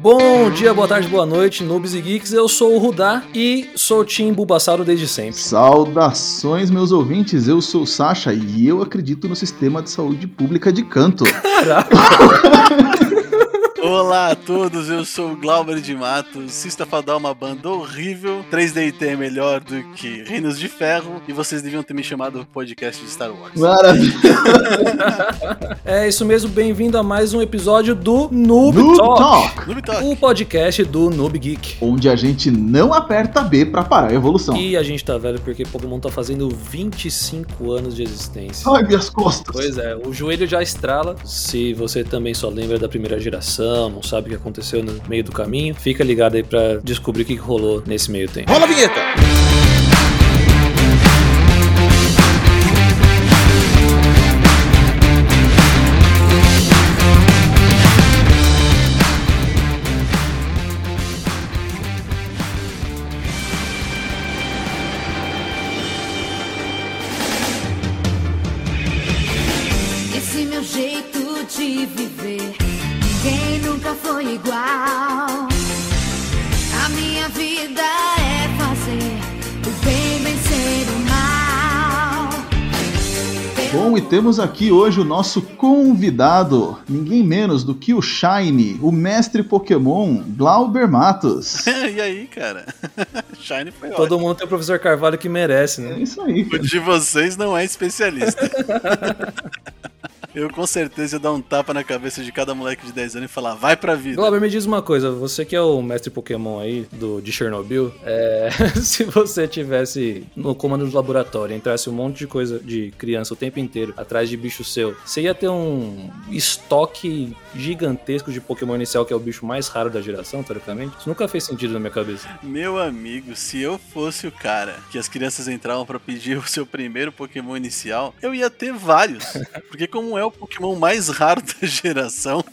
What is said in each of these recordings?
Bom dia, boa tarde, boa noite, noobs e geeks. Eu sou o Rudá e sou Tim Bulbasauro desde sempre. Saudações, meus ouvintes. Eu sou o Sasha e eu acredito no sistema de saúde pública de canto. Olá a todos, eu sou o Glauber de Matos. Sista Fadal é uma banda horrível. 3DT é melhor do que Reinos de Ferro. E vocês deviam ter me chamado podcast de Star Wars. Maravilha. É isso mesmo, bem-vindo a mais um episódio do Noob, Noob Talk, Talk, Noob Talk. o podcast do Noob Geek. onde a gente não aperta B pra parar a evolução. E a gente tá velho porque Pokémon tá fazendo 25 anos de existência. Ai, minhas costas. Pois é, o joelho já estrala. Se você também só lembra da primeira geração, não sabe o que aconteceu no meio do caminho, fica ligado aí pra descobrir o que que rolou nesse meio tempo. Rola a vinheta! Temos aqui hoje o nosso convidado, ninguém menos do que o Shine, o mestre Pokémon Glauber Matos. e aí, cara? Shine foi ótimo. Todo mundo tem o professor Carvalho que merece, É né? isso aí. O cara. de vocês não é especialista. Eu com certeza ia dar um tapa na cabeça de cada moleque de 10 anos e falar, vai pra vida. Glauber, me diz uma coisa, você que é o mestre Pokémon aí do, de Chernobyl, é, se você tivesse no comando do laboratório, entrasse um monte de coisa de criança o tempo inteiro atrás de bicho seu, você ia ter um estoque gigantesco de Pokémon inicial, que é o bicho mais raro da geração, teoricamente? Isso nunca fez sentido na minha cabeça. Meu amigo, se eu fosse o cara que as crianças entravam pra pedir o seu primeiro Pokémon inicial, eu ia ter vários. Porque como é o Pokémon mais raro da geração,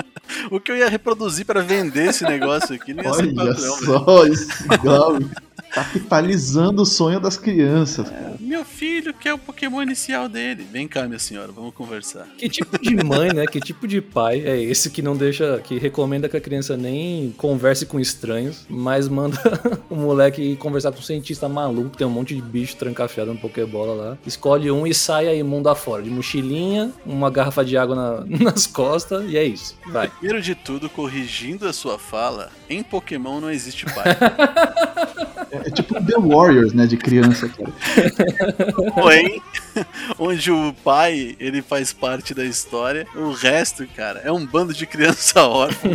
o que eu ia reproduzir pra vender esse negócio aqui não ia ser Olha padrão, velho. só Glauber capitalizando o sonho das crianças. cara. Meu filho quer o Pokémon inicial dele. Vem cá, minha senhora, vamos conversar. Que tipo de mãe, né? Que tipo de pai é esse que não deixa, que recomenda que a criança nem converse com estranhos, mas manda o moleque ir conversar com um cientista maluco, que tem um monte de bicho trancafiado no Pokébola lá. Escolhe um e sai aí mundo afora, de mochilinha, uma garrafa de água na- nas costas e é isso. Vai. Primeiro de tudo, corrigindo a sua fala, em Pokémon não existe pai. É, é tipo The Warriors, né, de criança, cara. Porém, onde o pai ele faz parte da história, o resto, cara, é um bando de criança órfã.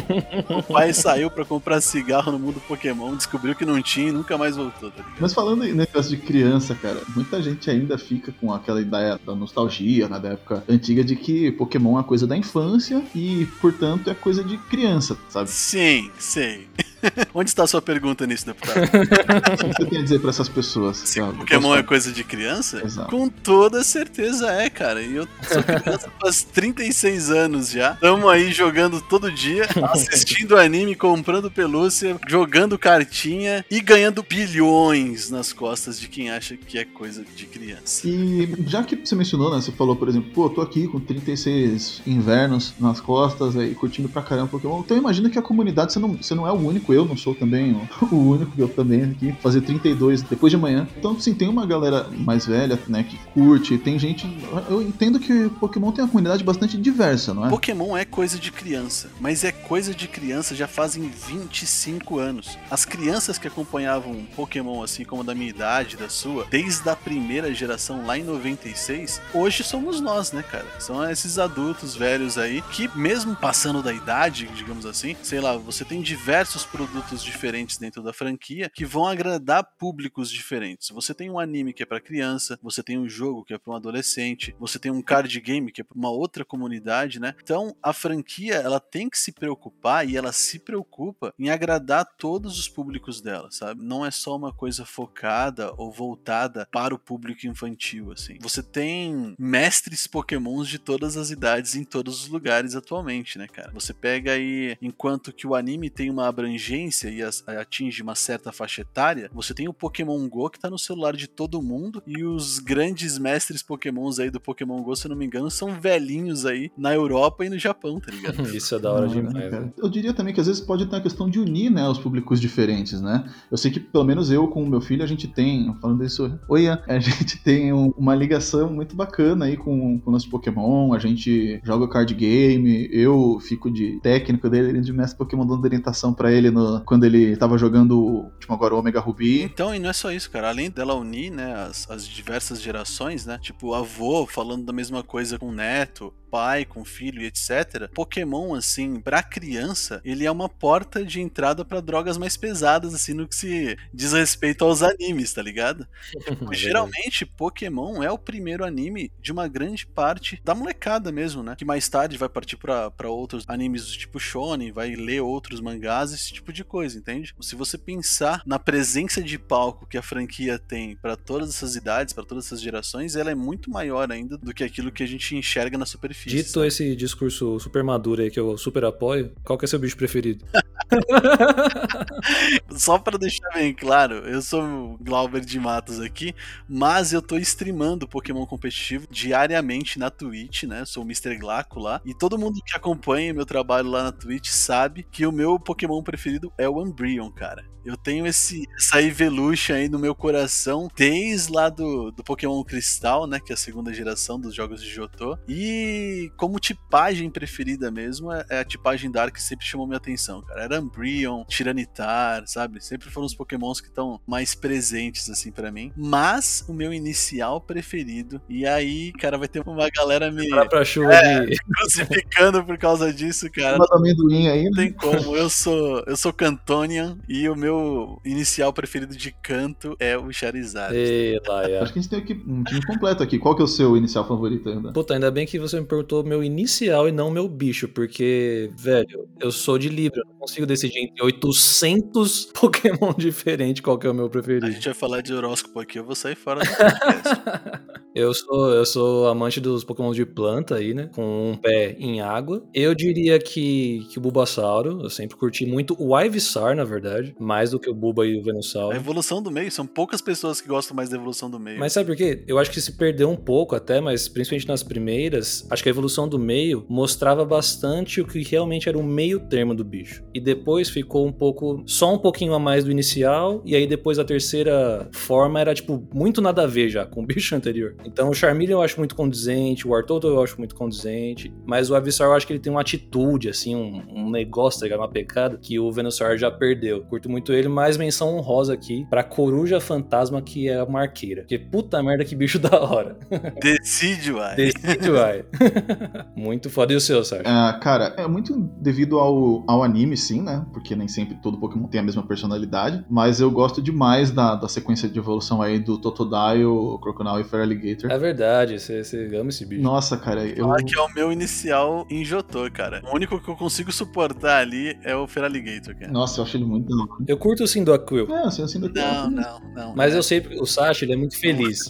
O pai saiu pra comprar cigarro no mundo Pokémon, descobriu que não tinha e nunca mais voltou, tá? Mas falando em negócio de criança, cara, muita gente ainda fica com aquela ideia da nostalgia, né, da época antiga, de que Pokémon é coisa da infância e, portanto, é coisa de criança, sabe? Sim, sei. Onde está a sua pergunta nisso, deputado? O que você tem a dizer pra essas pessoas? Se? Pokémon é coisa de criança? Exato. Com toda certeza é, cara. E eu sou criança faz 36 anos já. Tamo aí jogando todo dia, assistindo anime, comprando pelúcia, jogando cartinha e ganhando bilhões nas costas de quem acha que é coisa de criança. E já que você mencionou, né? Você falou, por exemplo, pô, tô aqui com 36 invernos nas costas aí, curtindo pra caramba Pokémon. Então imagina que a comunidade, você não, você não é o único, eu não sou também o, único, eu também aqui, fazer 32 depois de amanhã. Então, sim, tem uma galera mais velha, né, que curte, tem gente. Eu entendo que Pokémon tem uma comunidade bastante diversa, não é? Pokémon é coisa de criança, mas é coisa de criança já fazem 25 anos. As crianças que acompanhavam Pokémon, assim como da minha idade, da sua, desde a primeira geração lá em 96, hoje somos nós, né, cara? São esses adultos velhos aí que, mesmo passando da idade, digamos assim, sei lá, você tem diversos produtos diferentes dentro da franquia que vão agradar públicos diferentes. Você tem um anime que é para criança, você tem um jogo que é para um adolescente, você tem um card game que é para uma outra comunidade, né? Então a franquia ela tem que se preocupar e ela se preocupa em agradar todos os públicos dela, sabe? Não é só uma coisa focada ou voltada para o público infantil, assim. Você tem mestres pokémons de todas as idades em todos os lugares atualmente, né, cara? Você pega aí, enquanto que o anime tem uma abrangência e as- atinge uma certa faixa etária, você tem o Pokémon Go que tá no celular de todo mundo e os grandes mestres pokémons aí do Pokémon GO, se eu não me engano, são velhinhos aí na Europa e no Japão, tá ligado? Isso é da hora Não, né, demais. cara? né? Eu diria também que às vezes pode ter uma questão de unir, né, os públicos diferentes, né? Eu sei que pelo menos eu com o meu filho a gente tem, falando isso, oi, a gente tem um- uma ligação muito bacana aí com, com o nosso Pokémon, a gente joga card game, eu fico de técnico dele, ele de mestre Pokémon dando orientação pra ele no, quando ele tava jogando o último agora o Omega Ruby. Então, e não é só isso, cara. Além dela unir, né, as, as diversas gerações, né? Tipo, avô falando da mesma coisa com o neto, pai com filho e etc. Pokémon, assim, pra criança, ele é uma porta de entrada pra drogas mais pesadas, assim, no que se diz respeito aos animes, tá ligado? É. Geralmente, Pokémon é o primeiro anime de uma grande parte da molecada mesmo, né? Que mais tarde vai partir pra outros animes do tipo Shonen, vai ler outros mangás, esse tipo de coisa, entende? Se você pensar na presença de palco que a franquia tem pra todas essas idades, pra todas essas gerações, ela é muito maior ainda do que aquilo que a gente enxerga na superfície. Dito esse discurso super maduro aí que eu super apoio, qual que é seu bicho preferido? Só pra deixar bem claro, eu sou o Glauber de Matos aqui, mas eu tô streamando Pokémon competitivo diariamente na Twitch, né? Sou o Mr. Glaco lá. E todo mundo que acompanha meu trabalho lá na Twitch sabe que o meu Pokémon preferido é o Umbreon, cara. Eu tenho esse, essa Evolution aí no meu coração desde lá do, do Pokémon Cristal, né? Que é a segunda geração dos jogos de Jotô. E como tipagem preferida mesmo, é é a tipagem Dark que sempre chamou minha atenção, cara. Era Umbreon, Tiranitar, sabe? Sempre foram os Pokémons que estão mais presentes, assim, pra mim. Mas o meu inicial preferido, e aí, cara, vai ter uma galera me Pra, pra chuva É. de. crucificando por causa disso, cara. Uma do amendoim aí, Não né? tem como, eu sou eu sou Cantonian e o meu inicial preferido de canto é o Charizard. Ei, Laia. Acho que a gente tem aqui um time completo aqui. Qual que é o seu inicial favorito ainda? Puta, ainda bem que você me perguntou meu inicial e não meu bicho, porque, velho, eu sou de Libra, eu não consigo decidir entre 800 Pokémon diferentes qual que é o meu A preferido. gente vai falar de horóscopo aqui, eu vou sair fora do podcast. Eu sou, eu sou amante dos Pokémon de planta aí, né? Com um pé em água. Eu diria que, que o Bulbasauro, eu sempre curti muito o Ivysaur, na verdade, mais do que o Bulba e o A Venusaur. evolução do meio, são poucas pessoas que gostam mais da evolução do meio. Mas sabe por quê? Eu acho que se perdeu um pouco até, mas principalmente nas primeiras, acho que a evolução do meio mostrava bastante o que realmente era o meio termo do bicho. E depois ficou um pouco, só um pouquinho a mais do inicial, e aí depois a terceira forma era, tipo, muito nada a ver já com o bicho anterior. Então o Charmeleon eu acho muito condizente, o Artoto eu acho muito condizente, mas o Avisar eu acho que ele tem uma atitude, assim, um, um negócio, tá ligado? Uma pecada, que o Venusaur já perdeu. Curto muito ele, mais menção honrosa aqui pra Coruja Fantasma, que é a marqueira. Porque puta merda que bicho da hora. Decide, uai. Decide, vai. muito foda. E o seu, Sérgio? Ah, cara, é muito devido ao, ao anime, sim, né? Porque nem sempre todo Pokémon tem a mesma personalidade. Mas eu gosto demais da, da sequência de evolução aí do Totodile, o Croconaw e Feraligatr. É verdade, você, você ama esse bicho. Nossa, cara, eu. Falar que é o meu inicial em Jotô, cara. O único que eu consigo suportar ali é o Feraligator, cara. Nossa, eu acho ele muito. da hora. Eu curto sim do Aquil. É, assim, assim daqui. Não, não, não. Mas é. eu sei que o Sasha, ele é muito feliz.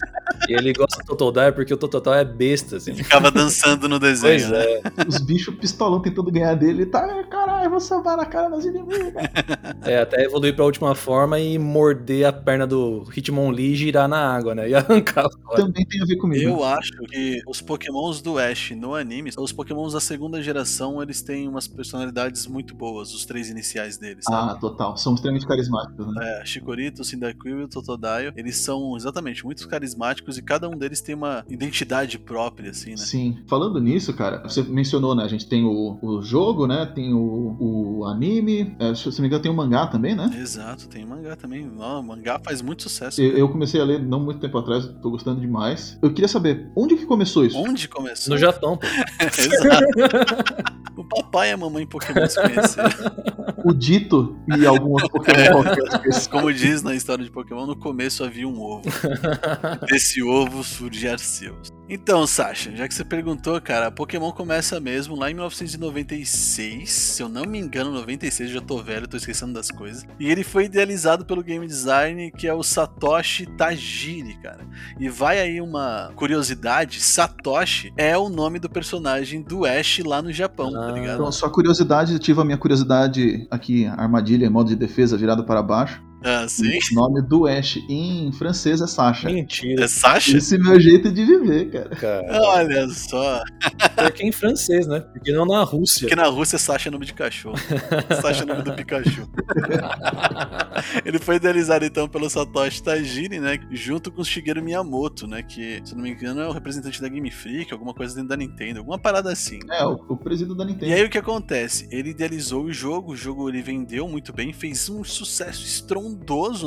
e ele gosta do Totodile porque o Totodile é besta, assim. Ficava dançando no desenho, Pois né? é. Os bichos pistolão tentando ganhar dele. Tá, caralho, vou salvar na cara das inimigas. É, até evoluir pra última forma e morder a perna do Hitmonlee e girar na água, né? E arrancar fora. Também tem a ver comigo. Eu acho que os pokémons do Ash no anime, os pokémons da segunda geração, eles têm umas personalidades muito boas, os três iniciais deles, sabe? Ah, total. São extremamente carismáticos, né? É, Chikorito, o Cyndaquil e o Totodile, eles são exatamente muito carismáticos e cada um deles tem uma identidade própria, assim, né? Sim. Falando nisso, cara, você mencionou, né? A gente tem o, o jogo, né? Tem o, o anime. É, se eu não me engano, tem o mangá também, né? Exato, tem mangá também. Ó, o mangá faz muito sucesso. Eu eu comecei a ler não muito tempo atrás, tô gostando demais. Eu queria saber, onde que começou isso? Onde começou? No Japão, pô. Exato. O papai e a mamãe Pokémon se conheceram. O Dito e algum outro Pokémon qualquer. Como diz na história de Pokémon, no começo havia um ovo. Desse ovo surge Arceus. Então, Sasha, já que você perguntou, cara, Pokémon começa mesmo lá em 1996. Se eu não me engano, 96, eu já tô velho, tô esquecendo das coisas. E ele foi idealizado pelo game design que é o Satoshi Tajiri, cara. E vai aí uma curiosidade: Satoshi é o nome do personagem do Ash lá no Japão, tá Ah. ligado? Então, só curiosidade, tive a minha curiosidade aqui, armadilha, modo de defesa virado para baixo. Ah, sim. O nome do Ash em francês é Sasha. Mentira, É Sasha? Esse é meu jeito de viver, cara. cara. Olha só. Porque em francês, né? Porque não na Rússia. Porque na Rússia Sasha é nome de cachorro. Sasha é nome do Pikachu. Ele foi idealizado então pelo Satoshi Tajiri, né? Junto com o Shigeru Miyamoto, né? Que, se eu não me engano, é o representante da Game Freak, alguma coisa dentro da Nintendo, alguma parada assim. É, o, o presídio da Nintendo. E aí o que acontece? Ele idealizou o jogo, o jogo ele vendeu muito bem, fez um sucesso estrondoso,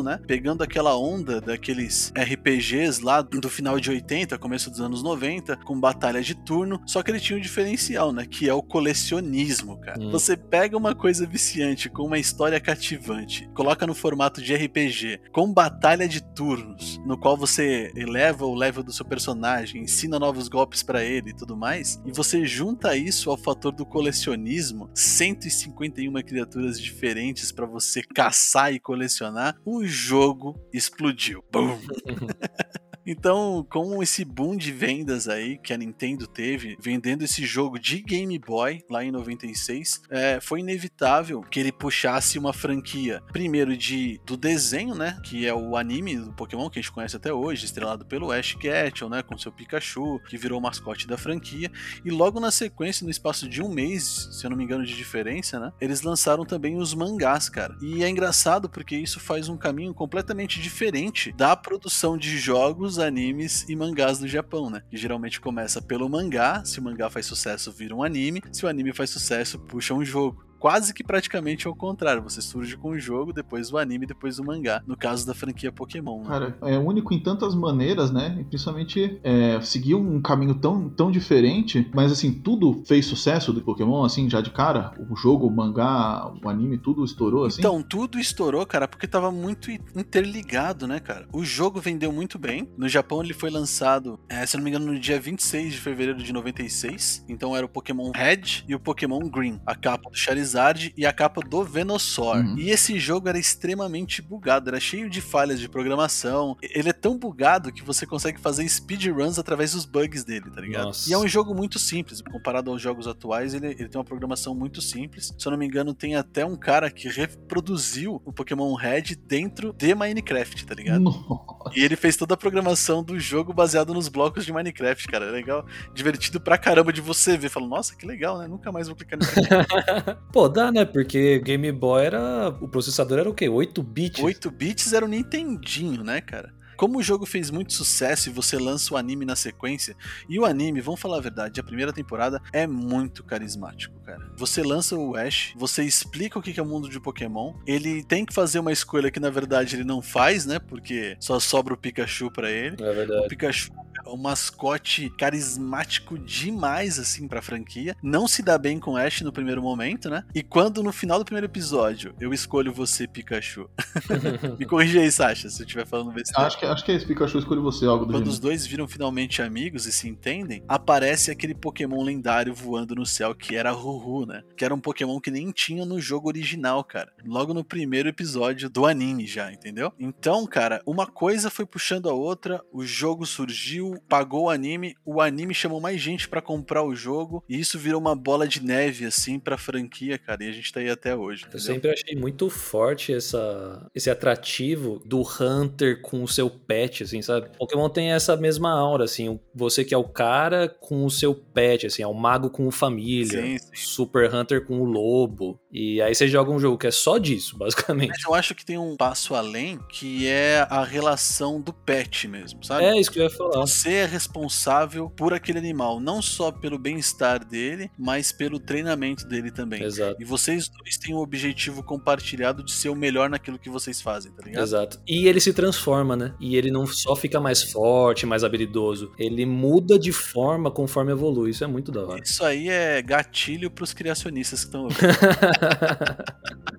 né? Pegando aquela onda daqueles RPGs lá do final de 80, começo dos anos 90, com batalha de turno, só que ele tinha um diferencial, né? Que é o colecionismo, cara. Hum. Você pega uma coisa viciante com uma história cativante, coloca no formato de RPG, com batalha de turnos, no qual você eleva o level do seu personagem, ensina novos golpes pra ele e tudo mais, e você junta isso ao fator do colecionismo, 151 criaturas diferentes pra você caçar e colecionar, o jogo explodiu. Boom! Então, com esse boom de vendas aí que a Nintendo teve, vendendo esse jogo de Game Boy lá em 96, é, foi inevitável que ele puxasse uma franquia, primeiro de do desenho, né, que é o anime do Pokémon que a gente conhece até hoje, estrelado pelo Ash Ketchum, né, com seu Pikachu, que virou o mascote da franquia, e logo na sequência, no espaço de um mês, se eu não me engano de diferença, né, eles lançaram também os mangás, cara. E é engraçado porque isso faz um caminho completamente diferente da produção de jogos, animes e mangás do Japão, né? Que geralmente começa pelo mangá, se o mangá faz sucesso, vira um anime, se o anime faz sucesso, puxa um jogo. Quase que praticamente ao contrário, você surge com o jogo, depois o anime, depois o mangá. No caso da franquia Pokémon. Né? Cara, é único em tantas maneiras, né? E principalmente é, seguiu um caminho tão, tão diferente, mas assim, tudo fez sucesso do Pokémon, assim, já de cara. O jogo, o mangá, o anime, tudo estourou, assim. Então, tudo estourou, cara, porque tava muito interligado, né, cara? O jogo vendeu muito bem. No Japão ele foi lançado, é, se não me engano, no dia 26 de fevereiro de 96. Então era o Pokémon Red e o Pokémon Green. A capa do Charizard e a capa do Venusaur. Uhum. E esse jogo era extremamente bugado, era cheio de falhas de programação. Ele é tão bugado que você consegue fazer speedruns através dos bugs dele, tá ligado? Nossa. E é um jogo muito simples, comparado aos jogos atuais, ele, ele tem uma programação muito simples. Se eu não me engano, tem até um cara que reproduziu o Pokémon Red dentro de Minecraft, tá ligado? Nossa. E ele fez toda a programação do jogo baseado nos blocos de Minecraft, cara. É legal, divertido pra caramba de você ver. Fala, nossa, que legal, né? Nunca mais vou clicar nisso aqui. Pô, dá, né? Porque Game Boy era. O processador era o quê? 8 bits? 8 bits era o Nintendinho, né, cara? Como o jogo fez muito sucesso e você lança o anime na sequência, e o anime, vamos falar a verdade, a primeira temporada é muito carismático, cara. Você lança o Ash, você explica o que é o mundo de Pokémon, ele tem que fazer uma escolha que na verdade ele não faz, né? Porque só sobra o Pikachu pra ele. É O verdade. Pikachu é um mascote carismático demais, assim, pra franquia. Não se dá bem com Ash no primeiro momento, né? E quando no final do primeiro episódio eu escolho você, Pikachu. Me corrija aí, Sasha, se eu estiver falando besteira. Acho que, acho que é esse Pikachu escolhe você, algo do Quando gênero. os dois viram finalmente amigos e se entendem, aparece aquele Pokémon lendário voando no céu que era Ruhu, né? Que era um Pokémon que nem tinha no jogo original, cara. Logo no primeiro episódio do anime já, entendeu? Então, cara, uma coisa foi puxando a outra, o jogo surgiu, pagou o anime, o anime chamou mais gente pra comprar o jogo, e isso virou uma bola de neve, assim, pra franquia, cara, e a gente tá aí até hoje, Eu entendeu? sempre achei muito forte essa, esse atrativo do Hunter com o seu pet, assim, sabe? Pokémon tem essa mesma aura, assim, você que é o cara com o seu pet, assim, é o mago com o família, Sim, sim. Super Hunter com o lobo, e aí você joga um jogo que é só disso, basicamente. Mas eu acho que tem um passo além, que é a relação do pet mesmo, sabe? É isso que eu ia falar. Você é responsável por aquele animal, não só pelo bem-estar dele, mas pelo treinamento dele também. Exato. E vocês dois têm um objetivo compartilhado de ser o melhor naquilo que vocês fazem, tá ligado? Exato. E ele se transforma, né? E ele não só fica mais forte, mais habilidoso. Ele muda de forma conforme evolui. Isso é muito da hora. Isso aí é gatilho pros criacionistas que estão ouvindo.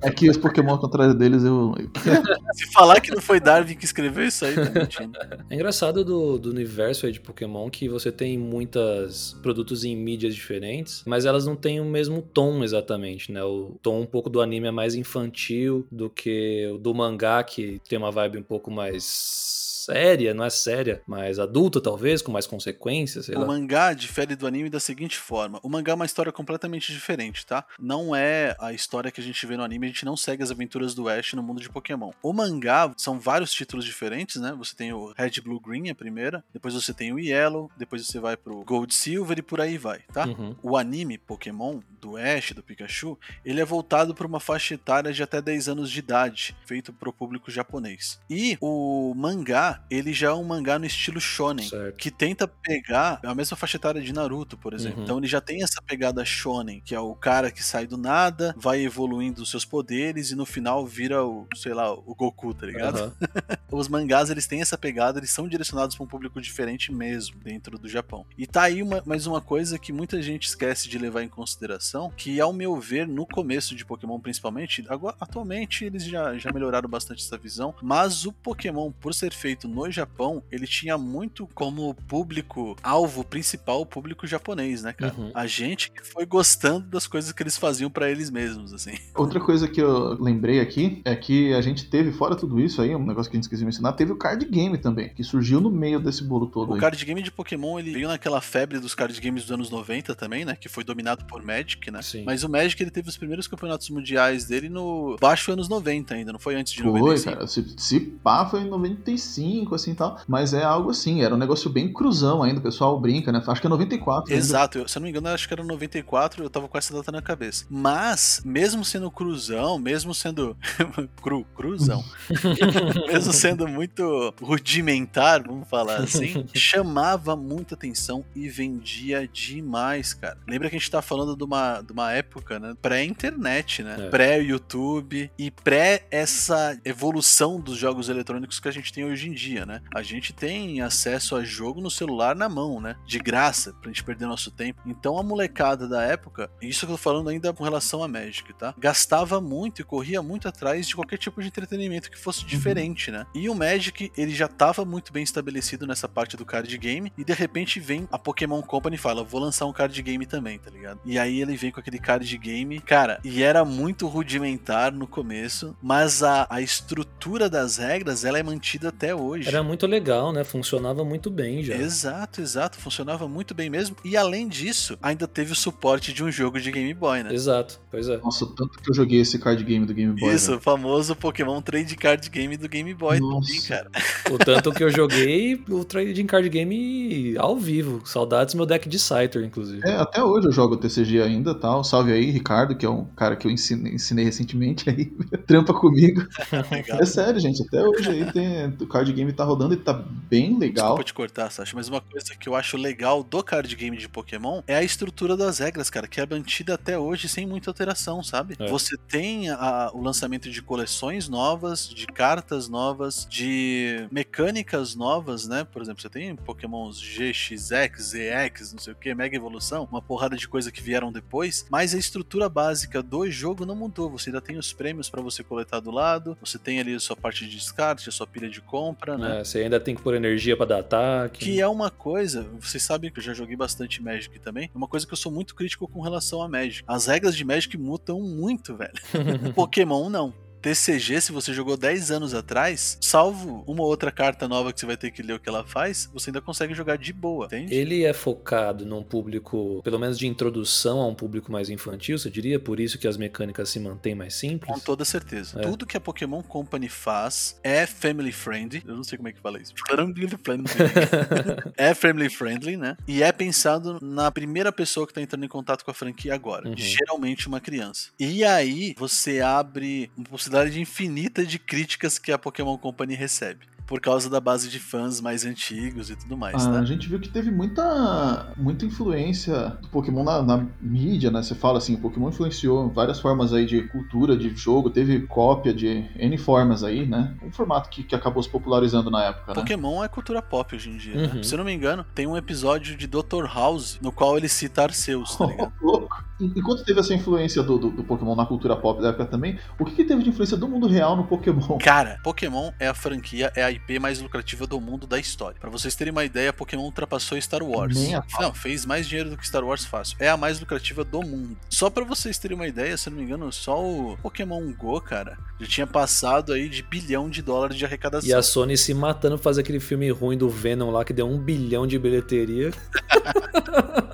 É que os Pokémon ao contrário deles, eu. Se falar que não foi Darwin que escreveu isso aí, tá mentindo. É engraçado do, do universo aí de Pokémon que você tem muitas produtos em mídias diferentes, mas elas não têm o mesmo tom exatamente, né? O tom um pouco do anime é mais infantil do que o do mangá, que tem uma vibe um pouco mais séria, não é séria, mais adulta talvez, com mais consequências, sei O lá. mangá difere do anime da seguinte forma: o mangá é uma história completamente diferente, tá? Não é a história que a gente vê no anime, a gente não segue as aventuras do Ash no mundo de Pokémon. O mangá são vários títulos diferentes, né? Você tem o Red, Blue, Green, a primeira, depois você tem o Yellow, depois você vai pro Gold, Silver e por aí vai, tá? Uhum. O anime Pokémon do Ash, do Pikachu, ele é voltado para uma faixa etária de até 10 anos de idade, feito pro público japonês. E o mangá, ele já é um mangá no estilo shonen, Certo. que tenta pegar a mesma faixa etária de Naruto, por exemplo. Uhum. Então ele já tem essa pegada shonen, que é o cara que sai do nada, vai evoluindo os seus poderes e no final vira o, sei lá, o Goku, tá ligado? Aham. Os mangás, eles têm essa pegada, eles são direcionados para um público diferente mesmo, dentro do Japão. E tá aí uma- mais uma coisa que muita gente esquece de levar em consideração, que ao meu ver, no começo de Pokémon principalmente, agora, atualmente eles já, já melhoraram bastante essa visão, mas o Pokémon, por ser feito no Japão, ele tinha muito como público alvo principal o público japonês, né, cara? Uhum. A gente que foi gostando das coisas que eles faziam para eles mesmos, assim. Outra coisa que eu lembrei aqui é que a gente teve, fora tudo isso aí, um negócio que a gente esqueceu de mencionar, teve o card game também, que surgiu no meio desse bolo todo O aí. card game de Pokémon, ele veio naquela febre dos card games dos anos 90 também, né? Que foi dominado por Magic, né? Sim. Mas o Magic, ele teve os primeiros campeonatos mundiais dele no baixo anos 90 ainda, não foi antes de Foi, 95. cara. Se, se pá, foi em 95, assim e tal. Mas é algo assim, era um negócio bem cruzão ainda, o pessoal brinca, né? Acho que é 94. ainda. Exato, eu- se eu não me engano, acho que era 94, eu tava com essa data na cabeça. Mas, mesmo sendo cruzão, mesmo sendo. cru, cruzão. mesmo sendo muito rudimentar, vamos falar assim, chamava muita atenção e vendia demais, cara. Lembra que a gente tá falando de uma, de uma época, né? Pré-internet, né? É. Pré-YouTube e pré essa evolução dos jogos eletrônicos que a gente tem hoje em dia, né? A gente tem acesso a jogo no celular na mão, né? De graça, pra gente perder nosso tempo. Então a molecada da época, isso que eu tô falando ainda com relação a Magic, tá? Gastava muito e corria muito atrás de qualquer tipo de entretenimento que fosse diferente, né? E o Magic, ele já tava muito bem estabelecido nessa parte do card game e de repente vem a Pokémon Company e fala, vou lançar um card game também, tá ligado? E aí ele vem com aquele card game, cara, e era muito rudimentar no começo, mas a, a estrutura das regras, ela é mantida até hoje. Era muito legal, né? Funcionava muito bem já. Exato, exato. Funcionava muito bem mesmo. E além disso, ainda teve o suporte de um jogo de Game Boy, né? Exato, pois é. Nossa, tanto que eu joguei esse card game do Game Boy. Isso, velho. o famoso Pokémon Trade Card Game do Game Boy também, Nossa. cara. O tanto que eu joguei o Trading Card Game ao vivo. Saudades meu deck de Scyther, inclusive. É, até hoje eu jogo TCG ainda tal. Salve aí, Ricardo, que é um cara que eu ensinei, ensinei recentemente aí. Trampa comigo. É sério, gente. Até hoje aí tem. O card game tá rodando e tá bem legal. Desculpa te cortar, Sasha, mas uma coisa que eu acho legal do card game de Pokémon é a estrutura das regras, cara, que é mantida até hoje sem muita alteração, sabe? É. Você tem a- o lançamento de coleções novas, de cartas novas, de mecânicas novas, né? Por exemplo, você tem Pokémons GXX, ZX, não sei o que, Mega Evolução, uma porrada de coisa que vieram depois, mas a estrutura básica do jogo não mudou. Você ainda tem os prêmios pra você coletar do lado, você tem ali a sua parte de descarte, a sua pilha de compra, né? É, você ainda tem que pôr energia pra dar ataque. Que é uma coisa, vocês sabem que eu já joguei bastante Magic também, é uma coisa que eu sou muito crítico com relação a Magic. As regras de Magic mudam muito, velho. Pokémon não. TCG, se você jogou 10 anos atrás, salvo uma outra carta nova que você vai ter que ler o que ela faz, você ainda consegue jogar de boa, entende? Ele é focado num público, pelo menos de introdução a um público mais infantil, você diria? Por isso que as mecânicas se mantêm mais Com simples? toda certeza. É. Tudo que a Pokémon Company faz é family friendly. Eu não sei como é que fala isso. é family friendly, né? E é pensado na primeira pessoa que tá entrando em contato com a franquia agora. Uhum. Geralmente uma criança. E aí você abre uma possibilidade infinita de críticas que a Pokémon Company recebe. Por causa da base de fãs mais antigos e tudo mais, Ah, né? A gente viu que teve muita, muita influência do Pokémon na, na mídia, né? Você fala assim, o Pokémon influenciou várias formas aí de cultura, de jogo, teve cópia de N formas aí, né? Um formato que, que acabou se popularizando na época, né? Pokémon é cultura pop hoje em dia. né? Uhum. Se eu não me engano, tem um episódio de Dr. House no qual ele cita Arceus, tá ligado? Louco. enquanto teve essa influência do, do, do, Pokémon na cultura pop da época também, o que, que, teve de influência do mundo real no Pokémon? Cara, Pokémon é a franquia, é a IP mais lucrativa do mundo da história. Para vocês terem uma ideia, Pokémon ultrapassou Star Wars. Não, fez mais dinheiro do que Star Wars fácil. É a mais lucrativa do mundo. Só para vocês terem uma ideia, se não me engano, só o Pokémon Go, cara, já tinha passado aí de bilhão de dólares de arrecadação. E a Sony se matando pra fazer aquele filme ruim do Venom lá que deu um bilhão de bilheteria.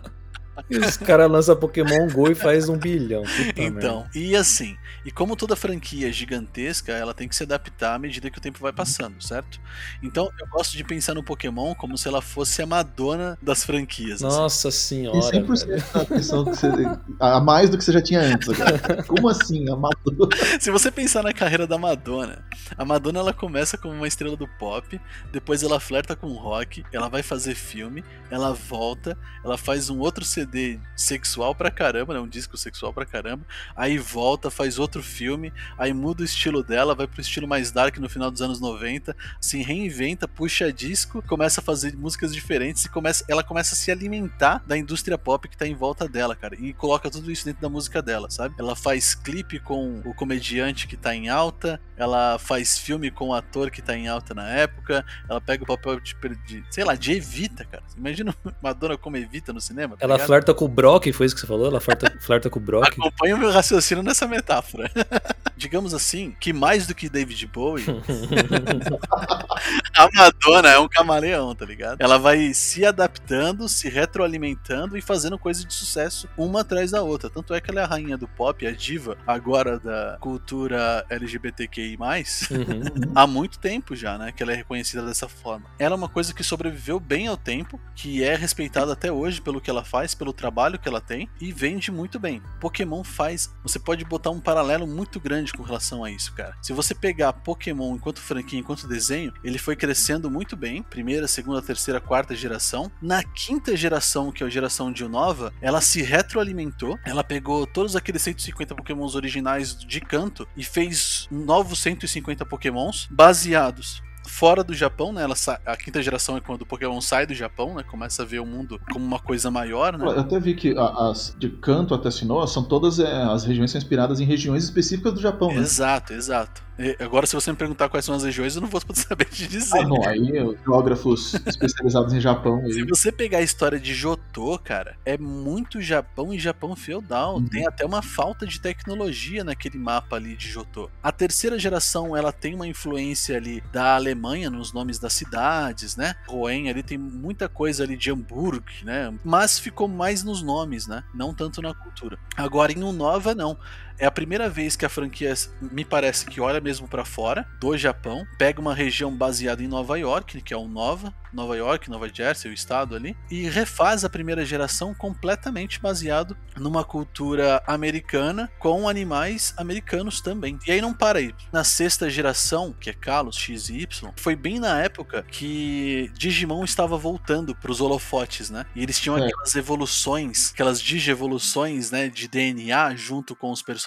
E os caras lançam Pokémon Go e faz um bilhão. então, merda. e assim, e como toda franquia gigantesca, ela tem que se adaptar à medida que o tempo vai passando, certo? Então, eu gosto de pensar no Pokémon como se ela fosse a Madonna das franquias. Assim. Nossa assim. senhora. E 100% da atenção que você, a mais do que você já tinha antes. Cara. Como assim, a Madonna? Se você pensar na carreira da Madonna, a Madonna ela começa como uma estrela do pop, depois ela flerta com o rock, ela vai fazer filme, ela volta, ela faz um outro CD Sexual pra caramba, né? Um disco sexual pra caramba. Aí volta, faz outro filme, aí muda o estilo dela, vai pro estilo mais dark no final dos anos 90, se reinventa, puxa disco, começa a fazer músicas diferentes e começa, ela começa a se alimentar da indústria pop que tá em volta dela, cara. E coloca tudo isso dentro da música dela, sabe? Ela faz clipe com o comediante que tá em alta, ela faz filme com o ator que tá em alta na época, ela pega o papel de, de sei lá, de Evita, cara. Imagina Madonna como Evita no cinema. Tá ela ligado? Flerta com o Brock, foi isso que você falou? Ela flerta, flerta com o Brock. Acompanha o meu raciocínio nessa metáfora. Digamos assim, que mais do que David Bowie, a Madonna é um camaleão, tá ligado? Ela vai se adaptando, se retroalimentando e fazendo coisas de sucesso uma atrás da outra. Tanto é que ela é a rainha do pop, a diva agora da cultura LGBTQI+, uhum. há muito tempo já, né? Que ela é reconhecida dessa forma. Ela é uma coisa que sobreviveu bem ao tempo, que é respeitada até hoje pelo que ela faz, pelo trabalho que ela tem e vende muito bem. Pokémon faz. Você pode botar um paralelo muito grande com relação a isso, cara. Se você pegar Pokémon enquanto franquia, enquanto desenho, ele foi crescendo muito bem. Primeira, segunda, terceira, quarta geração. Na quinta geração, que é a geração de Unova, ela se retroalimentou. Ela pegou todos aqueles 150 Pokémons originais de canto e fez novos 150 Pokémons baseados fora do Japão, né? Ela a quinta geração é quando o Pokémon sai do Japão, né? Começa a ver o mundo como uma coisa maior, né? Eu até vi que as de Kanto até Sinnoh são todas é, as regiões são inspiradas em regiões específicas do Japão, né? Exato, exato. Agora, se você me perguntar quais são as regiões, eu não vou saber te dizer. Ah, bom, aí os geógrafos especializados em Japão. Aí... Se você pegar a história de Jotô, cara, é muito Japão e Japão feudal. Uhum. Tem até uma falta de tecnologia naquele mapa ali de Jotô. A terceira geração, ela tem uma influência ali da Alemanha nos nomes das cidades, né? Roen ali tem muita coisa ali de Hamburgo, né? Mas ficou mais nos nomes, né? Não tanto na cultura. Agora, em Unova, não. É a primeira vez que a franquia me parece que olha mesmo para fora do Japão, pega uma região baseada em Nova York, que é o Nova, Nova York, Nova Jersey, o estado ali, e refaz a primeira geração completamente baseado numa cultura americana com animais americanos também. E aí não para aí. Na sexta geração, que é Kalos X e Y, foi bem na época que Digimon estava voltando para os holofotes, né? E eles tinham é. aquelas evoluções, aquelas digievoluções, né, de DNA junto com os personagens,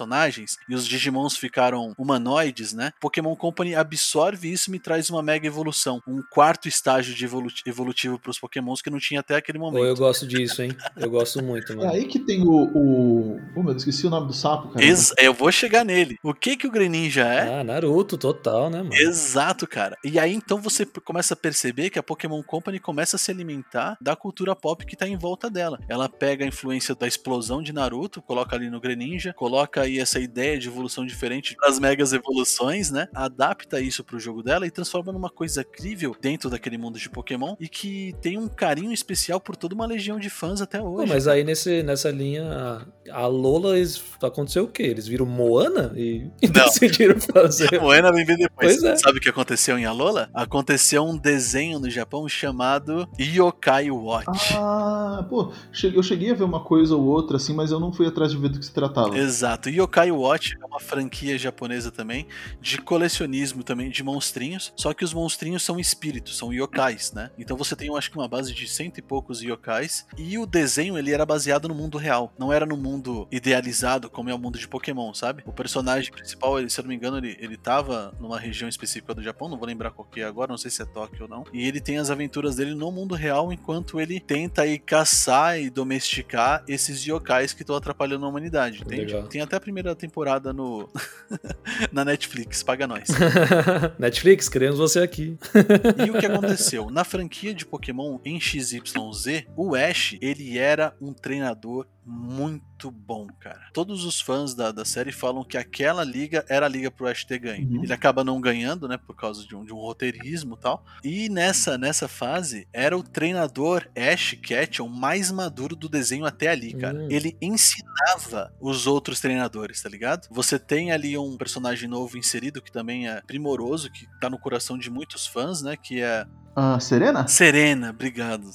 e os Digimons ficaram humanoides, né? Pokémon Company absorve isso e me traz uma mega evolução, um quarto estágio de evolução evolutivo para os Pokémons que não tinha até aquele momento. eu gosto disso, hein? Eu gosto muito, mano. É aí que tem o. o... Oh, meu esqueci o nome do sapo, cara. Ex eu vou chegar nele. O que que o Greninja é? Ah, Naruto, total, né, mano? Exato, cara. E aí então você começa a perceber que a Pokémon Company começa a se alimentar da cultura pop que tá em volta dela. Ela pega a influência da explosão de Naruto, coloca ali no Greninja, coloca aí essa ideia de evolução diferente das megas evoluções, né? Adapta isso pro jogo dela e transforma numa coisa crível dentro daquele mundo de Pokémon Pokémon e que tem um carinho especial por toda uma legião de fãs até hoje. Pô, mas aí nesse, nessa linha, a Lola aconteceu o quê? Eles viram Moana e, e decidiram fazer. A Moana vem vir depois. É. Sabe o que aconteceu em Alola? Aconteceu um desenho no Japão chamado Yokai Watch. Ah, pô, eu cheguei a ver uma coisa ou outra assim, mas eu não fui atrás de ver do que se tratava. Exato. Yokai Watch é uma uma franquia japonesa também de colecionismo também de monstrinhos, só que os monstrinhos são espíritos, são yokais, né? Então você tem, eu acho que uma base de cento e poucos yokais e o desenho ele era baseado no mundo real, não era no mundo idealizado como é o mundo de Pokémon, sabe? O personagem principal, ele, se eu não me engano, ele, ele tava numa região específica do Japão, não vou lembrar qual que é agora, não sei se é Tóquio ou não, e ele tem as aventuras dele no mundo real enquanto ele tenta aí caçar e domesticar esses yokais que estão atrapalhando a humanidade, entende? Legal. Tem até a primeira temporada no na Netflix, paga nós. Netflix, queremos você aqui. E o que aconteceu? Na franquia de Pokémon em XYZ, o Ash, ele era um treinador muito bom, cara. Todos os fãs da, da série falam que aquela liga era a liga pro Ash ter ganho. Uhum. Ele acaba não ganhando, né, por causa de um, de um roteirismo e tal. E nessa, nessa fase, era o treinador Ash Ketchum mais maduro do desenho até ali, cara. Hum. Ele ensinava os outros treinadores, tá ligado? Você tem ali um personagem novo inserido que também é primoroso, que tá no coração de muitos fãs, né, que é Ah, Serena? Serena, obrigado.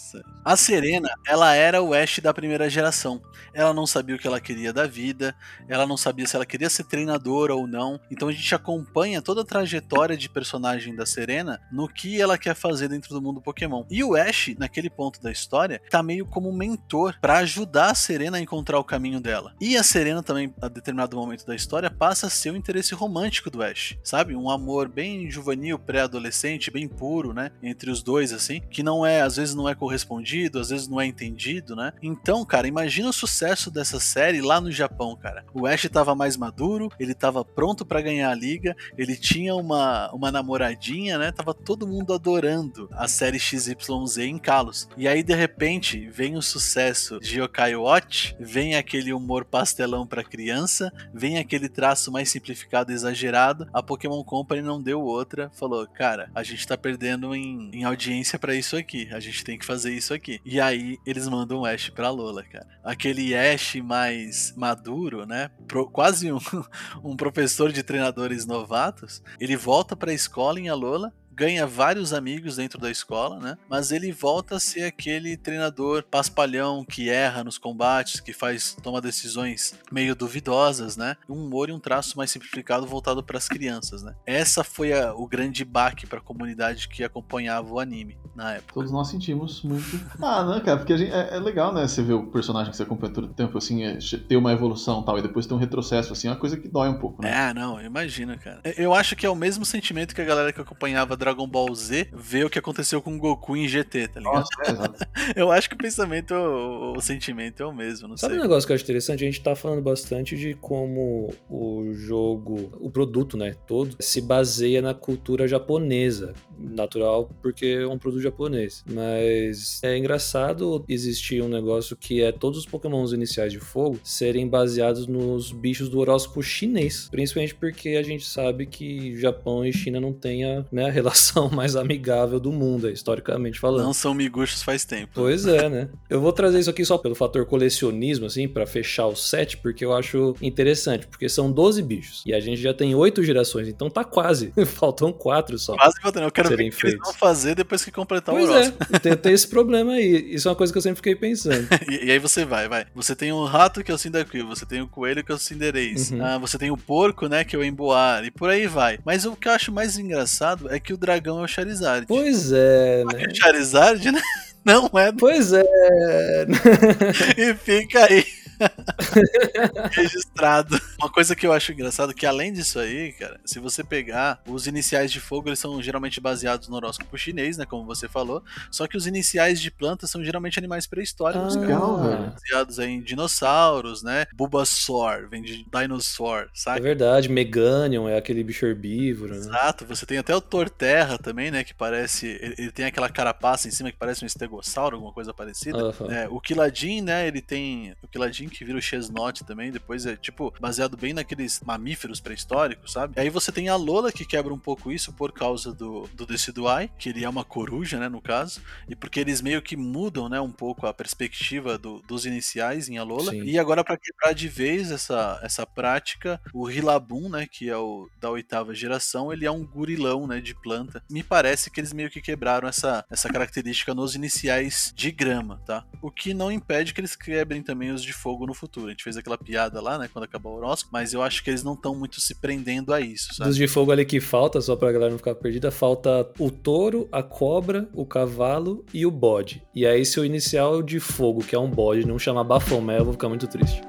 A Serena, ela era o Ash da primeira geração. Ela não sabia o que ela queria da vida, ela não sabia se ela queria ser treinadora ou não. Então a gente acompanha toda a trajetória de personagem da Serena no que ela quer fazer dentro do mundo Pokémon. E o Ash, naquele ponto da história, tá meio como mentor pra ajudar a Serena a encontrar o caminho dela. E a Serena também, a determinado momento da história, passa a ser o interesse romântico do Ash, sabe? Um amor bem juvenil, pré-adolescente, bem puro, né? Entre os dois, assim, que não é, às vezes não é correspondido, às vezes não é entendido, né? Então, cara, imagina o sucesso dessa série lá no Japão, cara. O Ash tava mais maduro, ele tava pronto pra ganhar a liga, ele tinha uma, uma namoradinha, né? Tava todo mundo adorando a série XYZ em Kalos. E aí, de repente, vem o sucesso de Yokai Watch, vem aquele humor pastelão pra criança, vem aquele traço mais simplificado e exagerado. A Pokémon Company não deu outra, falou: cara, a gente tá perdendo em, em audiência pra isso aqui, a gente tem que fazer isso aqui. E aí eles mandam o Ash pra Lola, cara. Aquele Ash mais maduro, né? Pro- quase um, um professor de treinadores novatos. Ele volta pra escola em Alola. Ganha vários amigos dentro da escola, né? Mas ele volta a ser aquele treinador paspalhão que erra nos combates, que faz toma decisões meio duvidosas, né? Um humor e um traço mais simplificado voltado para as crianças, né? Essa foi a- o grande baque para a comunidade que acompanhava o anime na época. Todos nós sentimos muito. Ah, não, cara, porque gente, é, é legal, né? Você ver o personagem que você acompanha todo o tempo, assim, é, ter uma evolução e tal, e depois ter um retrocesso, assim, é uma coisa que dói um pouco, né? É, não, imagina, cara. Eu acho que é o mesmo sentimento que a galera que acompanhava Dragon Ball Z vê o que aconteceu com o Goku em GT, tá ligado? Nossa, é. Eu acho que o pensamento, o, o sentimento é o mesmo, não Sabe sei. um negócio que eu acho interessante? A gente tá falando bastante de como o jogo, o produto, né, todo, se baseia na cultura japonesa. Natural, porque é um produto japonês. Mas é engraçado existir um negócio que é todos os pokémons iniciais de fogo serem baseados nos bichos do horóscopo chinês. Principalmente porque a gente sabe que Japão e China não têm a, né, a relação mais amigável do mundo, historicamente falando. Não são miguxos faz tempo. Pois é, né? Eu vou trazer isso aqui só pelo fator colecionismo, assim, pra fechar o set, porque eu acho interessante, porque são 12 bichos e a gente já tem 8 gerações, então tá quase. Faltam 4 só. Quase que eu tenho. Eu quero ver o que eles vão fazer depois que completar Pois o é, horóscopo. tem, tem esse problema aí. Isso é uma coisa que eu sempre fiquei pensando. E, e aí você vai, vai. Você tem o rato que é o Cyndaquil, você tem o coelho que é o Cinderace, Uhum. ah, você tem o porco, né, que é o Emboar, e por aí vai. Mas o que eu acho mais engraçado é que o dragão é o Charizard. Pois é, né? O Charizard, né? Não é, Pois é. e fica aí. registrado. Uma coisa que eu acho engraçado é que além disso aí, cara, se você pegar os iniciais de fogo, eles são geralmente baseados no horóscopo chinês, né, como você falou, só que os iniciais de planta são geralmente animais pré-históricos, Ah, cara. legal. Baseados aí em dinossauros, né? Bulbasaur, vem de dinosaur, É sabe? verdade, Meganium é aquele bicho herbívoro, né? Exato, você tem até o Torterra também, né? Que parece. Ele, ele tem aquela carapaça em cima que parece um estegossauro, alguma coisa parecida. Aham. É, o Kiladin, né? Ele tem. O Kiladin que vira o Chesnot também. Depois é tipo baseado bem naqueles mamíferos pré-históricos, sabe? Aí você tem a Lola que quebra um pouco isso por causa do, do Decidueye, que ele é uma coruja, né? No caso. E porque eles meio que mudam, né? Um pouco a perspectiva do- dos iniciais em Alola. Sim. E agora, pra quebrar de vez essa, essa prática, o Rilabum, né? Que é o da oitava geração, ele é um gurilão, né? De planta. Me parece que eles meio que quebraram essa, essa característica nos iniciais de grama, tá? O que não impede que eles quebrem também os de fogo no futuro. A gente fez aquela piada lá, né, quando acabou o horóscopo, mas eu acho que eles não estão muito se prendendo a isso, sabe? Dos de fogo ali que falta, só pra galera não ficar perdida, falta o touro, a cobra, o cavalo e o bode. E aí, se o inicial de fogo, que é um bode, não chamar Bafomé, eu vou ficar muito triste.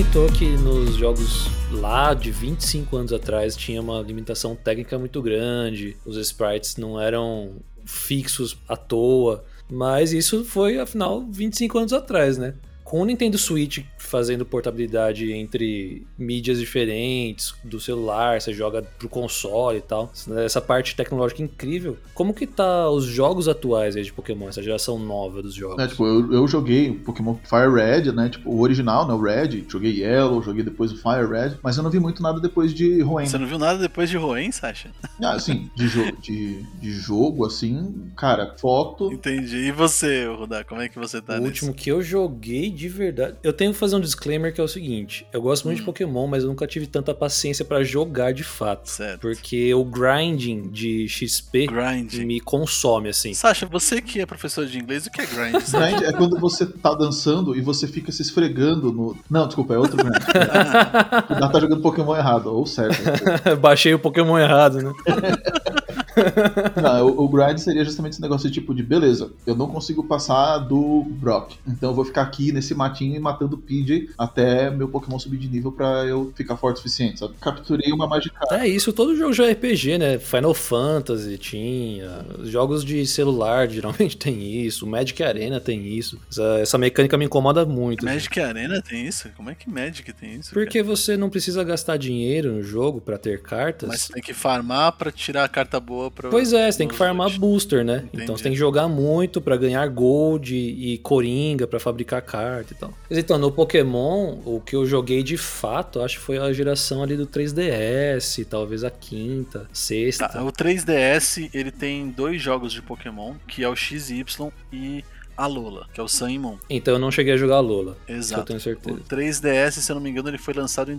Comentou que nos jogos lá de 25 anos atrás tinha uma limitação técnica muito grande, os sprites não eram fixos à toa, mas isso foi, afinal, 25 anos atrás, né? Com o Nintendo Switch fazendo portabilidade entre mídias diferentes, do celular, você joga pro console e tal, essa parte tecnológica incrível. Como que tá os jogos atuais aí de Pokémon, essa geração nova dos jogos? É, tipo, eu, eu joguei Pokémon Fire Red, né? Tipo, o original, né? O Red, joguei Yellow, joguei depois o Fire Red, mas eu não vi muito nada depois de Hoenn. Você não viu nada depois de Roen, Sasha? Ah, assim, de, jo de, de jogo, assim, cara, foto. Entendi. E você, Rudá, como é que você tá o nesse? último que eu joguei de verdade. Eu tenho que fazer um disclaimer que é o seguinte: eu gosto muito Hum. de Pokémon, mas eu nunca tive tanta paciência pra jogar de fato. Certo. Porque o grinding de XP Grind. me consome, assim. Sasha, você que é professor de inglês, o que é grind? Grind é quando você tá dançando e você fica se esfregando no. Não, desculpa, é outro grind. O Dá tá jogando Pokémon errado, ou certo. Baixei o Pokémon errado, né? Não, o, o grind seria justamente esse negócio de tipo de beleza, eu não consigo passar do Brock, então eu vou ficar aqui nesse matinho e matando o PJ até meu Pokémon subir de nível pra eu ficar forte o suficiente, sabe? Capturei uma Magikarp. É isso, todo jogo já é RPG, né? Final Fantasy tinha, jogos de celular geralmente tem isso, Magic Arena tem isso. Essa, essa mecânica me incomoda muito. assim. Magic Arena tem isso? Como é que Magic tem isso? Porque você não precisa gastar dinheiro no jogo pra ter cartas. cara? Mas você tem que farmar pra tirar a carta boa pra. Pois é, você tem que farmar loot. booster, né? Entendi. Então você tem que jogar muito pra ganhar gold e, e coringa pra fabricar carta e tal. Mas então, no Pokémon, o que eu joguei de fato, acho que foi a geração ali do 3DS, talvez a quinta, sexta. Tá, o 3DS ele tem dois jogos de Pokémon, que é o XY e a Lola, que é o Sun e Moon. Então eu não cheguei a jogar a Lola. Que eu Exato. tenho O certeza. 3DS, se eu não me engano, ele foi lançado em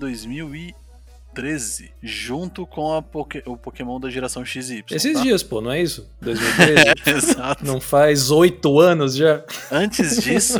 2013, junto com a Poké- o Pokémon da geração XY. Esses tá? dias, pô, não é isso? 2013? Exato. não faz oito anos já? Antes disso,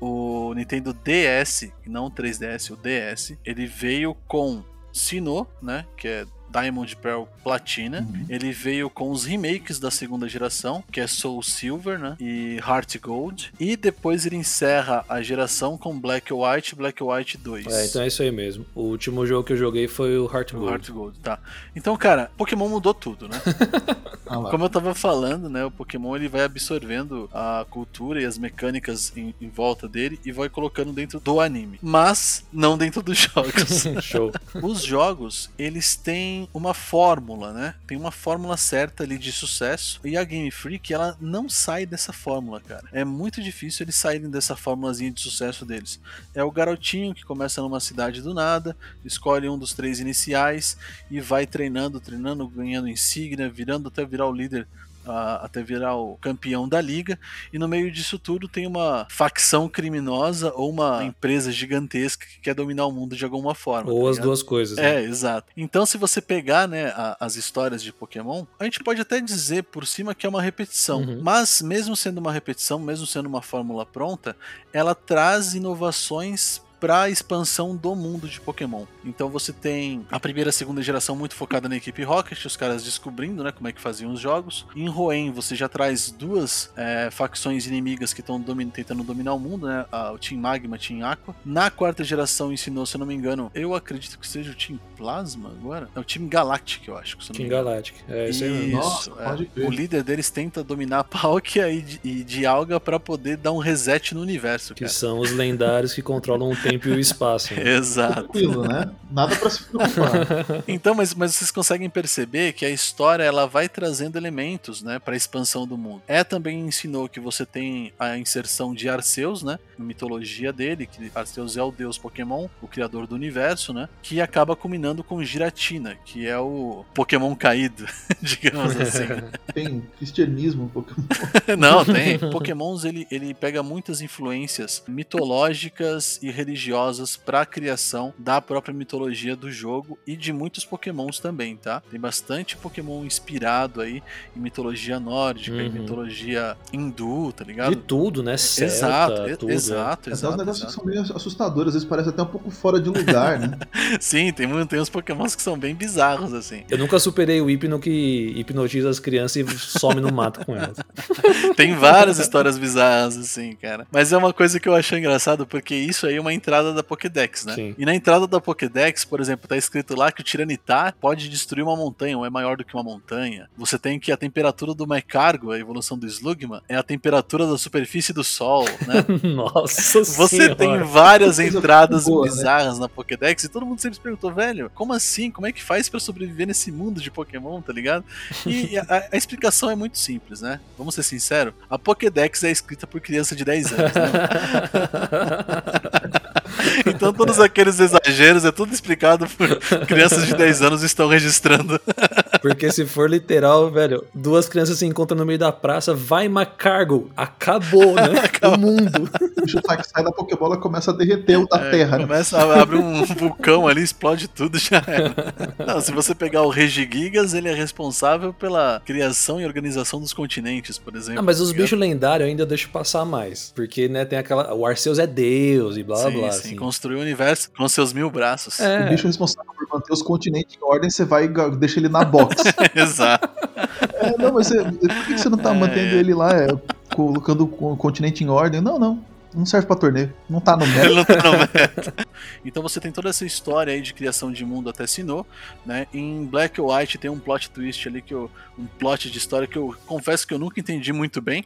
o, o Nintendo DS, não o 3DS, o DS, ele veio com Sinnoh, né, que é Diamond Pearl Platina. Uhum. Ele veio com os remakes da segunda geração, que é Soul Silver, né, e Heart Gold. E depois ele encerra a geração com Black White e Black White 2. É, então é isso aí mesmo. O último jogo que eu joguei foi o Heart O Gold. Heart Gold, tá. Então, cara, Pokémon mudou tudo, né? Como eu tava falando, né? O Pokémon ele vai absorvendo a cultura e as mecânicas em, em volta dele e vai colocando dentro do anime. Mas não dentro dos jogos. Show. Os jogos, eles têm uma fórmula, né? Tem uma fórmula certa ali de sucesso. E a Game Freak, ela não sai dessa fórmula, cara. É muito difícil eles saírem dessa fórmulazinha de sucesso deles. É o garotinho que começa numa cidade do nada, escolhe um dos três iniciais e vai treinando, treinando, ganhando insígnia, virando até virar o líder. Ah, até virar o campeão da liga, e no meio disso tudo tem uma facção criminosa ou uma empresa gigantesca que quer dominar o mundo de alguma forma. Ou tá as ligado? duas coisas. né? É, exato. Então, se você pegar né, a- as histórias de Pokémon, a gente pode até dizer por cima que é uma repetição. Uhum. Mas, mesmo sendo uma repetição, mesmo sendo uma fórmula pronta, ela traz inovações para a expansão do mundo de Pokémon. Então você tem a primeira e a segunda geração muito focada na equipe Rocket, os caras descobrindo né, como é que faziam os jogos. Em Hoenn você já traz duas é, facções inimigas que estão tentando dominar o mundo, né? a- o Team Magma, Team Aqua. Na quarta geração ensinou, se eu não me engano, eu acredito que seja o Team Plasma agora. É o Team Galactic, eu acho. Se eu não Team. Galactic. É isso aí mesmo. Isso, Nossa, é. O líder deles tenta dominar a Palkia e, de- e Dialga pra poder dar um reset no universo, Que cara. são os lendários que controlam o tempo e o espaço. né? Exato. Tranquilo, né? Nada pra se preocupar. Então, mas, mas vocês conseguem perceber que a história ela vai trazendo elementos, né, para expansão do mundo. É também ensinou que você tem a inserção de Arceus, né, na mitologia dele, que Arceus é o deus Pokémon, o criador do universo, né, que acaba culminando com Giratina, que é o Pokémon caído, digamos assim. Tem cristianismo, Pokémon. Não, tem. Pokémons ele, ele pega muitas influências mitológicas e religiosas para a criação da própria mitologia do jogo e de muitos Pokémons também, tá? Tem bastante Pokémon inspirado aí em mitologia nórdica, em Uhum. mitologia hindu, tá ligado? De tudo, né? Celta, exato, e- tudo, é. exato, Até os exato, negócios que exato. são meio assustadores, às vezes parece até um pouco fora de lugar, né? Sim, tem, tem uns Pokémons que são bem bizarros, assim. Eu nunca superei o hipno que hipnotiza as crianças e some no mato com elas. Tem várias histórias bizarras, assim, cara. Mas é uma coisa que eu achei engraçado, porque isso aí é uma entrada da Pokédex, né? Sim. E na entrada da Pokédex, por exemplo, tá escrito lá que o Tiranitar pode destruir uma montanha, ou é maior do que uma montanha. Você tem que a temperatura do Mecargo, a evolução do Slugma, é a temperatura da superfície do Sol, né? Nossa Você senhora. tem várias entradas boa, né? bizarras na Pokédex e todo mundo sempre se perguntou, velho, como assim? Como é que faz pra sobreviver nesse mundo de Pokémon, tá ligado? E a, a explicação é muito simples, né? Vamos ser sinceros, a Pokédex é escrita por criança de 10 anos, né? Então todos aqueles exageros é tudo explicado por crianças de 10 anos estão registrando. Porque se for literal, velho, duas crianças se encontram no meio da praça, vai Macargo, acabou, né? O mundo. O bicho tá que sai da Pokébola e começa a derreter o da É, Terra, né? Começa a abrir um vulcão ali, explode tudo já era. Não, se você pegar o Regigigas, ele é responsável pela criação e organização dos continentes, por exemplo. Ah, mas os tá bichos lendários ainda deixo passar mais. Porque, né, tem aquela. O Arceus é Deus e blá blá sim, blá. sim, assim. construiu o universo com seus mil braços. O É, bicho responsável por manter os continentes em ordem, você vai e deixa ele na box. Exato. É, não, mas você, por que você não tá mantendo ele lá, é, colocando o continente em ordem? Não, não. Não serve pra torneio. Não tá no meta. tá no meta. Então você tem toda essa história aí de criação de mundo até Sinnoh, né? Em Black White tem um plot twist ali que eu, um plot de história que eu confesso que eu nunca entendi muito bem,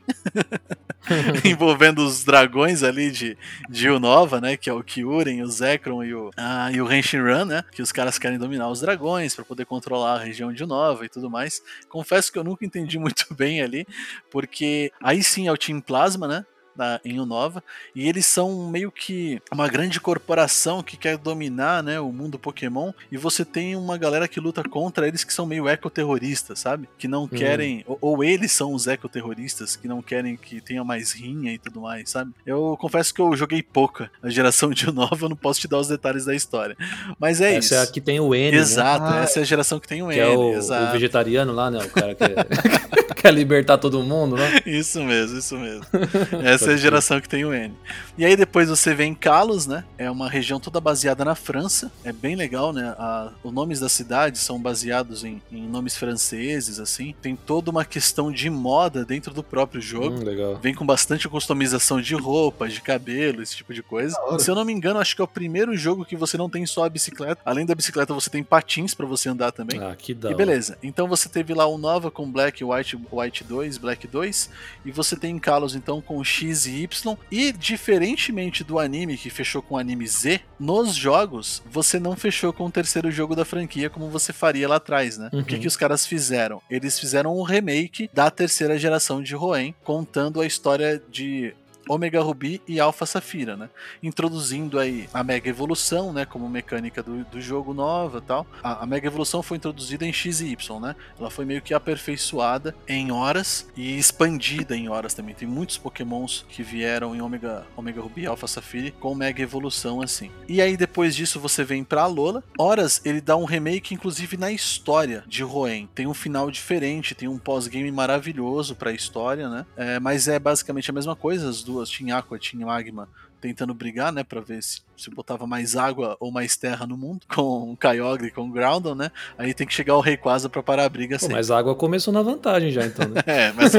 envolvendo os dragões ali de de Unova, né? Que é o Kyurem, o Zekrom e o ah, e o Henshinran, né? Que os caras querem dominar os dragões para poder controlar a região de Unova e tudo mais. Confesso que eu nunca entendi muito bem ali, porque aí sim é o Team Plasma, né? Da, em Unova, e eles são meio que uma grande corporação que quer dominar né, o mundo Pokémon, e você tem uma galera que luta contra eles que são meio ecoterroristas, sabe? Que não querem, ou, ou eles são os ecoterroristas, que não querem que tenha mais rinha e tudo mais, sabe? Eu confesso que eu joguei pouca a geração de Unova, eu não posso te dar os detalhes da história. Mas é isso. essa é a que tem o N. né? Exato, Ah, essa é a geração que tem o Que N, é o, o vegetariano lá, né? O cara que quer libertar todo mundo, né? Isso mesmo, isso mesmo. Essa é a geração que tem o N. E aí depois você vem Kalos, né? É uma região toda baseada na França. É bem legal, né? A- os nomes das cidades são baseados em, em nomes franceses, assim. Tem toda uma questão de moda dentro do próprio jogo. Hum, legal. Vem com bastante customização de roupa, de cabelo, esse tipo de coisa. Se eu não me engano, acho que é o primeiro jogo que você não tem só a bicicleta. Além da bicicleta, você tem patins pra você andar também. Ah, que da E beleza, então você teve lá o Nova com Black, White, White 2, Black 2, e você tem Kalos então com X e Y. E diferentemente do anime que fechou com o anime Z, nos jogos você não fechou com o terceiro jogo da franquia como você faria lá atrás, né? O que, Uhum. que os caras fizeram? Eles fizeram um remake da terceira geração de Roen, contando a história de Omega Ruby e Alpha Safira, né? Introduzindo aí a Mega Evolução, né? Como mecânica do, do jogo nova tal. A, a Mega Evolução foi introduzida em X e Y, né? Ela foi meio que aperfeiçoada em horas e expandida em horas também. Tem muitos pokémons que vieram em Omega, Omega Ruby e Alpha Safira com Mega Evolução assim. E aí depois disso você vem pra Alola. Horas ele dá um remake inclusive na história de Roen. Tem um final diferente, tem um pós-game maravilhoso pra história, né? É, mas é basicamente a mesma coisa, as duas, Team Aqua, Team Magma, tentando brigar, né, Pra ver se, se botava mais água ou mais terra no mundo, com o Kyogre e com o Groudon, né? Aí tem que chegar o Rayquaza pra parar a briga Pô, sempre. mas a água começou na vantagem já, então, né? É, mas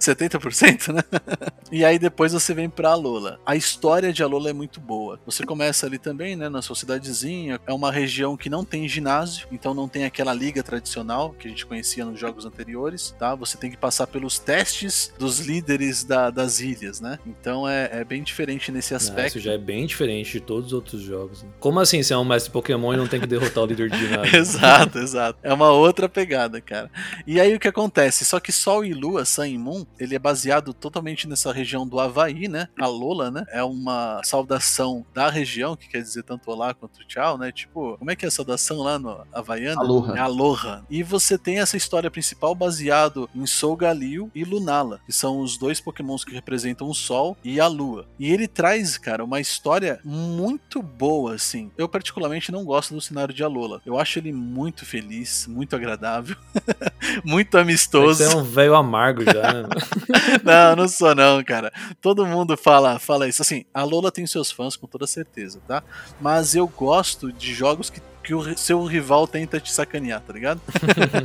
70%, né? E aí depois você vem pra Alola. A história de Alola é muito boa. Você começa ali também, né, na sua cidadezinha. É uma região que não tem ginásio, então não tem aquela liga tradicional que a gente conhecia nos jogos anteriores, tá? Você tem que passar pelos testes dos líderes da- das ilhas, né? Então é, é bem diferente nesse Ah, aspecto. isso já é bem diferente de todos os outros jogos. né? Como assim você é um mestre Pokémon e não tem que derrotar o líder de ginásio? exato, exato. É uma outra pegada, cara. E aí o que acontece? Só que Sol e Lua, Sun e Moon, ele é baseado totalmente nessa região do Havaí, né? A Lola, né? É uma saudação da região, que quer dizer tanto olá quanto tchau, né? Tipo, como é que é a saudação lá no Havaiana? Aloha. É Aloha. E você tem essa história principal baseado em Solgaleo e Lunala, que são os dois pokémons que representam o Sol e a Lua. E ele traz, cara, uma história muito boa, assim. Eu particularmente não gosto do cenário de Alola. Eu acho ele muito feliz, muito agradável, muito amistoso. Você é um velho amargo já, né? não, não sou não, cara. Todo mundo fala, fala isso. Assim, a Lola tem seus fãs com toda certeza, tá? Mas eu gosto de jogos que que o seu rival tenta te sacanear, tá ligado?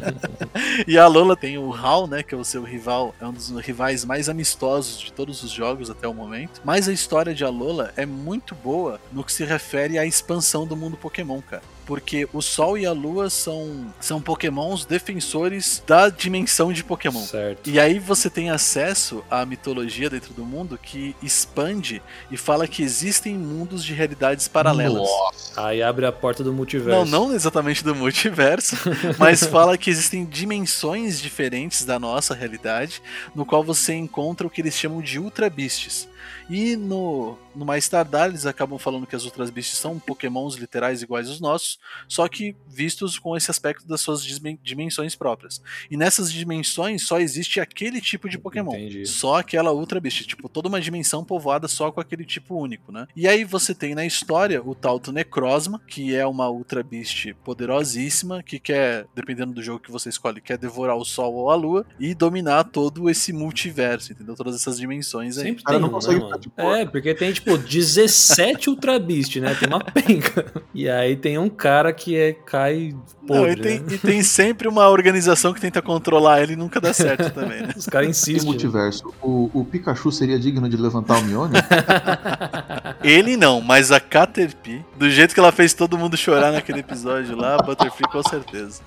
e a Lola tem o Hal, né, que é o seu rival, é um dos rivais mais amistosos de todos os jogos até o momento. Mas a história de Alola é muito boa no que se refere à expansão do mundo Pokémon, cara. Porque o Sol e a Lua são, são pokémons defensores da dimensão de Pokémon. certo. E aí você tem acesso à mitologia dentro do mundo que expande e fala que existem mundos de realidades paralelas. Nossa. Aí abre a porta do multiverso. Não, não exatamente do multiverso, mas fala que existem dimensões diferentes da nossa realidade, no qual você encontra o que eles chamam de Ultra Beasts. E no, no Mais Tardar eles acabam falando que as Ultra Beasts são pokémons literais iguais aos nossos, só que vistos com esse aspecto das suas dimensões próprias. E nessas dimensões só existe aquele tipo de Pokémon. Entendi. Só aquela Ultra Beast, tipo, toda uma dimensão povoada só com aquele tipo único, né? E aí você tem na história o tal do Necrozma, que é uma Ultra Beast poderosíssima, que quer, dependendo do jogo que você escolhe, quer devorar o Sol ou a Lua e dominar todo esse multiverso, entendeu? Todas essas dimensões aí. Sempre cara tem não né, consegue mano? ficar de É, porque tem, tipo, 17 Ultra Beast, né? Tem uma penca. E aí tem um cara que é, cai podre, Não, e, tem, né? e tem sempre uma organização que tenta controlar ele e nunca dá certo também, né? Os caras insistem. né? multiverso, o, o Pikachu seria digno de levantar o Mione? Ele não, mas a Caterpie, do jeito que ela fez todo mundo chorar naquele episódio lá, a Butterfree com certeza.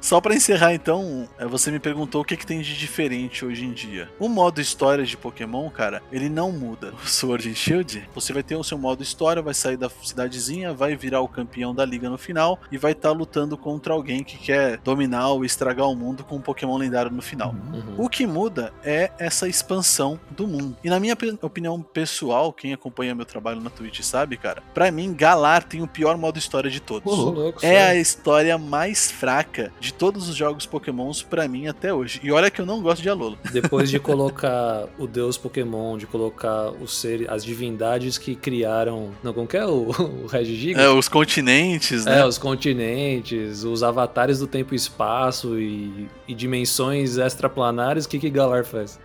Só pra encerrar então, é, você me perguntou o que, que tem de diferente hoje em dia. O modo história de Pokémon, cara, ele não muda. O Sword and Shield, você vai ter o seu modo história, vai sair da cidadezinha, vai virar o campeão da liga no final e vai estar lutando contra alguém que quer dominar ou estragar o mundo com um Pokémon lendário no final. Uhum. O que muda é essa expansão do mundo. E na minha opinião pessoal, quem acompanha meu trabalho na Twitch sabe, cara, pra mim, Galar tem o pior modo história de todos. Louco, É a história mais fraca de todos os jogos Pokémons pra mim até hoje. E olha que eu não gosto de Alola. Depois de colocar o deus Pokémon, de colocar os seres, as divindades que criaram. Não, como que é o, o Regigigas? É, os continentes, né? É, os continentes, os avatares do tempo e espaço e, e dimensões extraplanares, o que que Galar faz?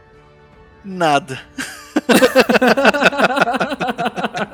Nada.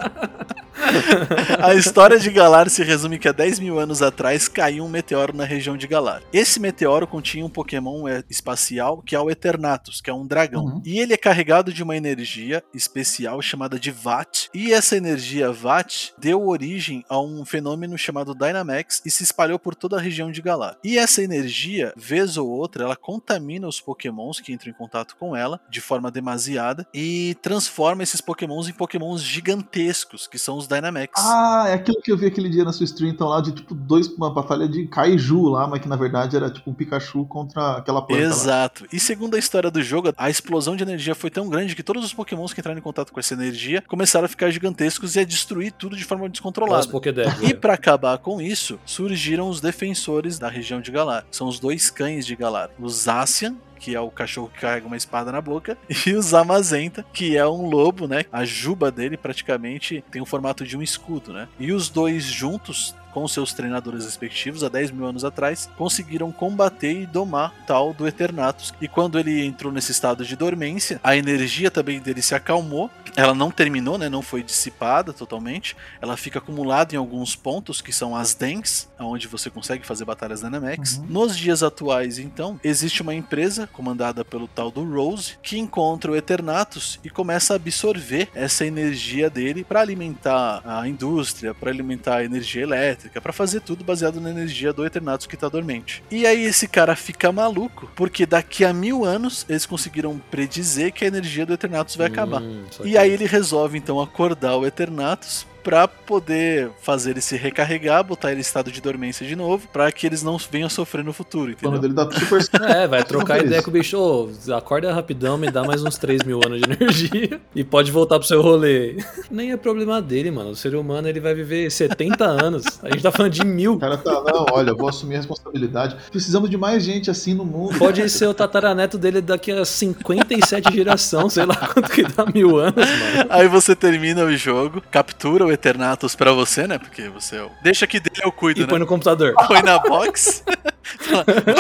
A história de Galar se resume que há 10 mil anos atrás caiu um meteoro na região de Galar. Esse meteoro continha um Pokémon é, espacial que é o Eternatus, que é um dragão. Uhum. E ele é carregado de uma energia especial chamada de Vat. E essa energia Vat deu origem a um fenômeno chamado Dynamax e se espalhou por toda a região de Galar. E essa energia, vez ou outra, ela contamina os Pokémons que entram em contato com ela de forma demasiada e transforma esses Pokémons em Pokémons gigantescos, que são os Dynamax. Ah, é aquilo que eu vi aquele dia na sua stream, então, lá de tipo dois, uma batalha de Kaiju lá, mas que na verdade era tipo um Pikachu contra aquela planta. lá. Exato. E segundo a história do jogo, a explosão de energia foi tão grande que todos os pokémons que entraram em contato com essa energia começaram a ficar gigantescos e a destruir tudo de forma Os descontrolada. Pokédex. E né? pra acabar com isso, surgiram os defensores da região de Galar. São os dois cães de Galar. O Zacian, que é o cachorro que carrega uma espada na boca, e o Zamazenta, que é um lobo, né? A juba dele praticamente tem o formato de um escudo, né? E os dois juntos com seus treinadores respectivos há 10 mil anos atrás, conseguiram combater e domar tal do Eternatus. E quando ele entrou nesse estado de dormência, a energia também dele se acalmou. Ela não terminou, né? Não foi dissipada totalmente. Ela fica acumulada em alguns pontos que são as Dens, onde você consegue fazer batalhas Dynamax. Uhum. Nos dias atuais, então, existe uma empresa comandada pelo tal do Rose que encontra o Eternatus e começa a absorver essa energia dele para alimentar a indústria, para alimentar a energia elétrica elétrica para fazer tudo baseado na energia do Eternatus que tá dormente. E aí esse cara fica maluco, porque daqui a mil anos eles conseguiram predizer que a energia do Eternatus vai acabar. Hum, E aí ele resolve então acordar o Eternatus pra poder fazer ele se recarregar, botar ele em estado de dormência de novo, pra que eles não venham sofrer no futuro, Quando entendeu? ele dá super É, vai trocar ideia com o bicho. Ô, acorda rapidão, me dá mais uns 3 mil anos de energia e pode voltar pro seu rolê. Nem é problema dele, mano. O ser humano ele vai viver 70 anos. A gente tá falando de mil. O cara tá, não, olha, eu vou assumir a responsabilidade. Precisamos de mais gente assim no mundo. Pode ser o tataraneto dele daqui a 57 geração, sei lá quanto que dá mil anos, mano. Aí você termina o jogo, captura o Eternatus pra você, né? Porque você é o... deixa que dele eu cuido, E né? põe no computador. Põe na box.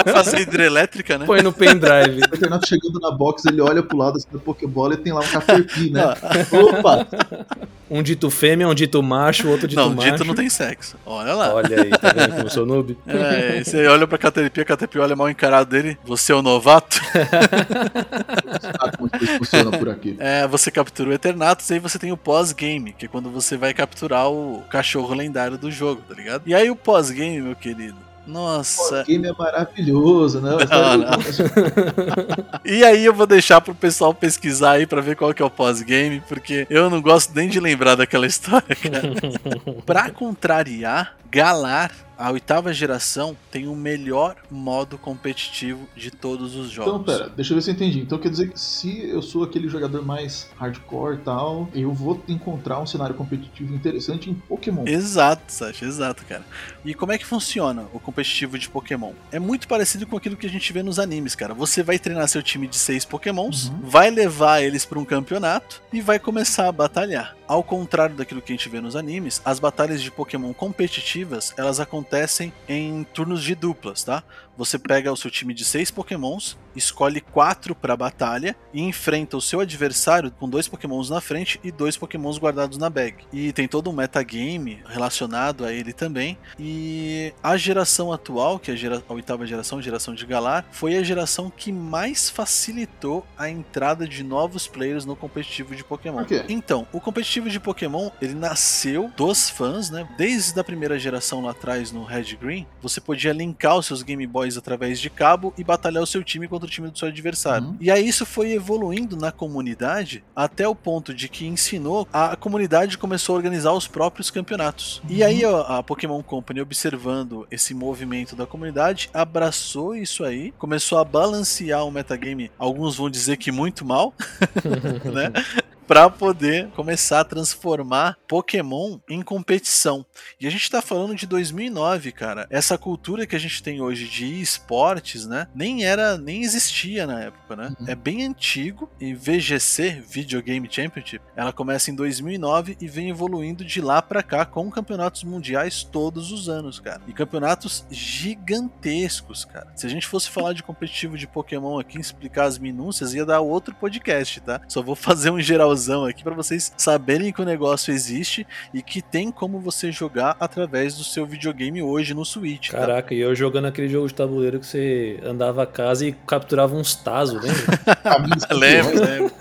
Vai fazer hidrelétrica, né? Põe no pendrive. O Renato chegando na box, ele olha pro lado assim, da Pokébola e tem lá um Caterpie, né? Opa! Um dito fêmea, um dito macho, outro dito Não, macho. dito não tem sexo. Olha lá. Olha aí, tá vendo como eu sou noob? É, você olha pra Caterpie, a Caterpie olha mal encarado dele. Você é o novato? Ah, como isso funciona por aqui. É, você captura o Eternatus e aí você tem o pós-game, que é quando você vai capturar o cachorro lendário do jogo, tá ligado? E aí o pós-game, meu querido. Nossa. O game é maravilhoso, né? Não, não. E aí eu vou deixar pro pessoal pesquisar aí pra ver qual que é o pós-game, porque eu não gosto nem de lembrar daquela história, cara. pra contrariar, Galar, a oitava geração, tem o melhor modo competitivo de todos os jogos. Então, pera, deixa eu ver se eu entendi. Então quer dizer que se eu sou aquele jogador mais hardcore e tal, eu vou encontrar um cenário competitivo interessante em Pokémon. Exato, Sasha, exato, cara. E como é que funciona o competitivo de Pokémon? É muito parecido com aquilo que a gente vê nos animes, cara. Você vai treinar seu time de seis Pokémons, Uhum. vai levar eles para um campeonato e vai começar a batalhar. Ao contrário daquilo que a gente vê nos animes, as batalhas de Pokémon competitivas, elas acontecem em turnos de duplas, tá? Você pega o seu time de seis Pokémons, escolhe quatro para batalha e enfrenta o seu adversário com dois Pokémons na frente e dois Pokémons guardados na bag. E tem todo um metagame relacionado a ele também. E a geração atual, que é a, gera- a oitava geração, geração de Galar, foi a geração que mais facilitou a entrada de novos players no competitivo de Pokémon. Quê? Então, o competitivo de Pokémon, ele nasceu dos fãs, né? Desde a primeira geração lá atrás no Red Green, você podia linkar os seus Game Boys através de cabo e batalhar o seu time contra o time do seu adversário. Uhum. E aí isso foi evoluindo na comunidade até o ponto de que ensinou, a comunidade começou a organizar os próprios campeonatos. E aí a, a Pokémon Company, observando esse movimento da comunidade, abraçou isso aí, começou a balancear o metagame, alguns vão dizer que muito mal, né? Pra poder começar a transformar Pokémon em competição. E a gente tá falando de 2009, cara. Essa cultura que a gente tem hoje de esportes, né? Nem era, nem existia na época, né? Uhum. É bem antigo. E VGC, Video Game Championship, ela começa em 2009 e vem evoluindo de lá pra cá com campeonatos mundiais todos os anos, cara. E campeonatos gigantescos, cara. Se a gente fosse falar de competitivo de Pokémon aqui, explicar as minúcias, ia dar outro podcast, tá? Só vou fazer um geralzão aqui pra vocês saberem que o negócio existe e que tem como você jogar através do seu videogame hoje no Switch, tá? Caraca, e eu jogando aquele jogo de tabuleiro que você andava a casa e capturava uns tazos, lembra? Caminhos Lembro, lembro.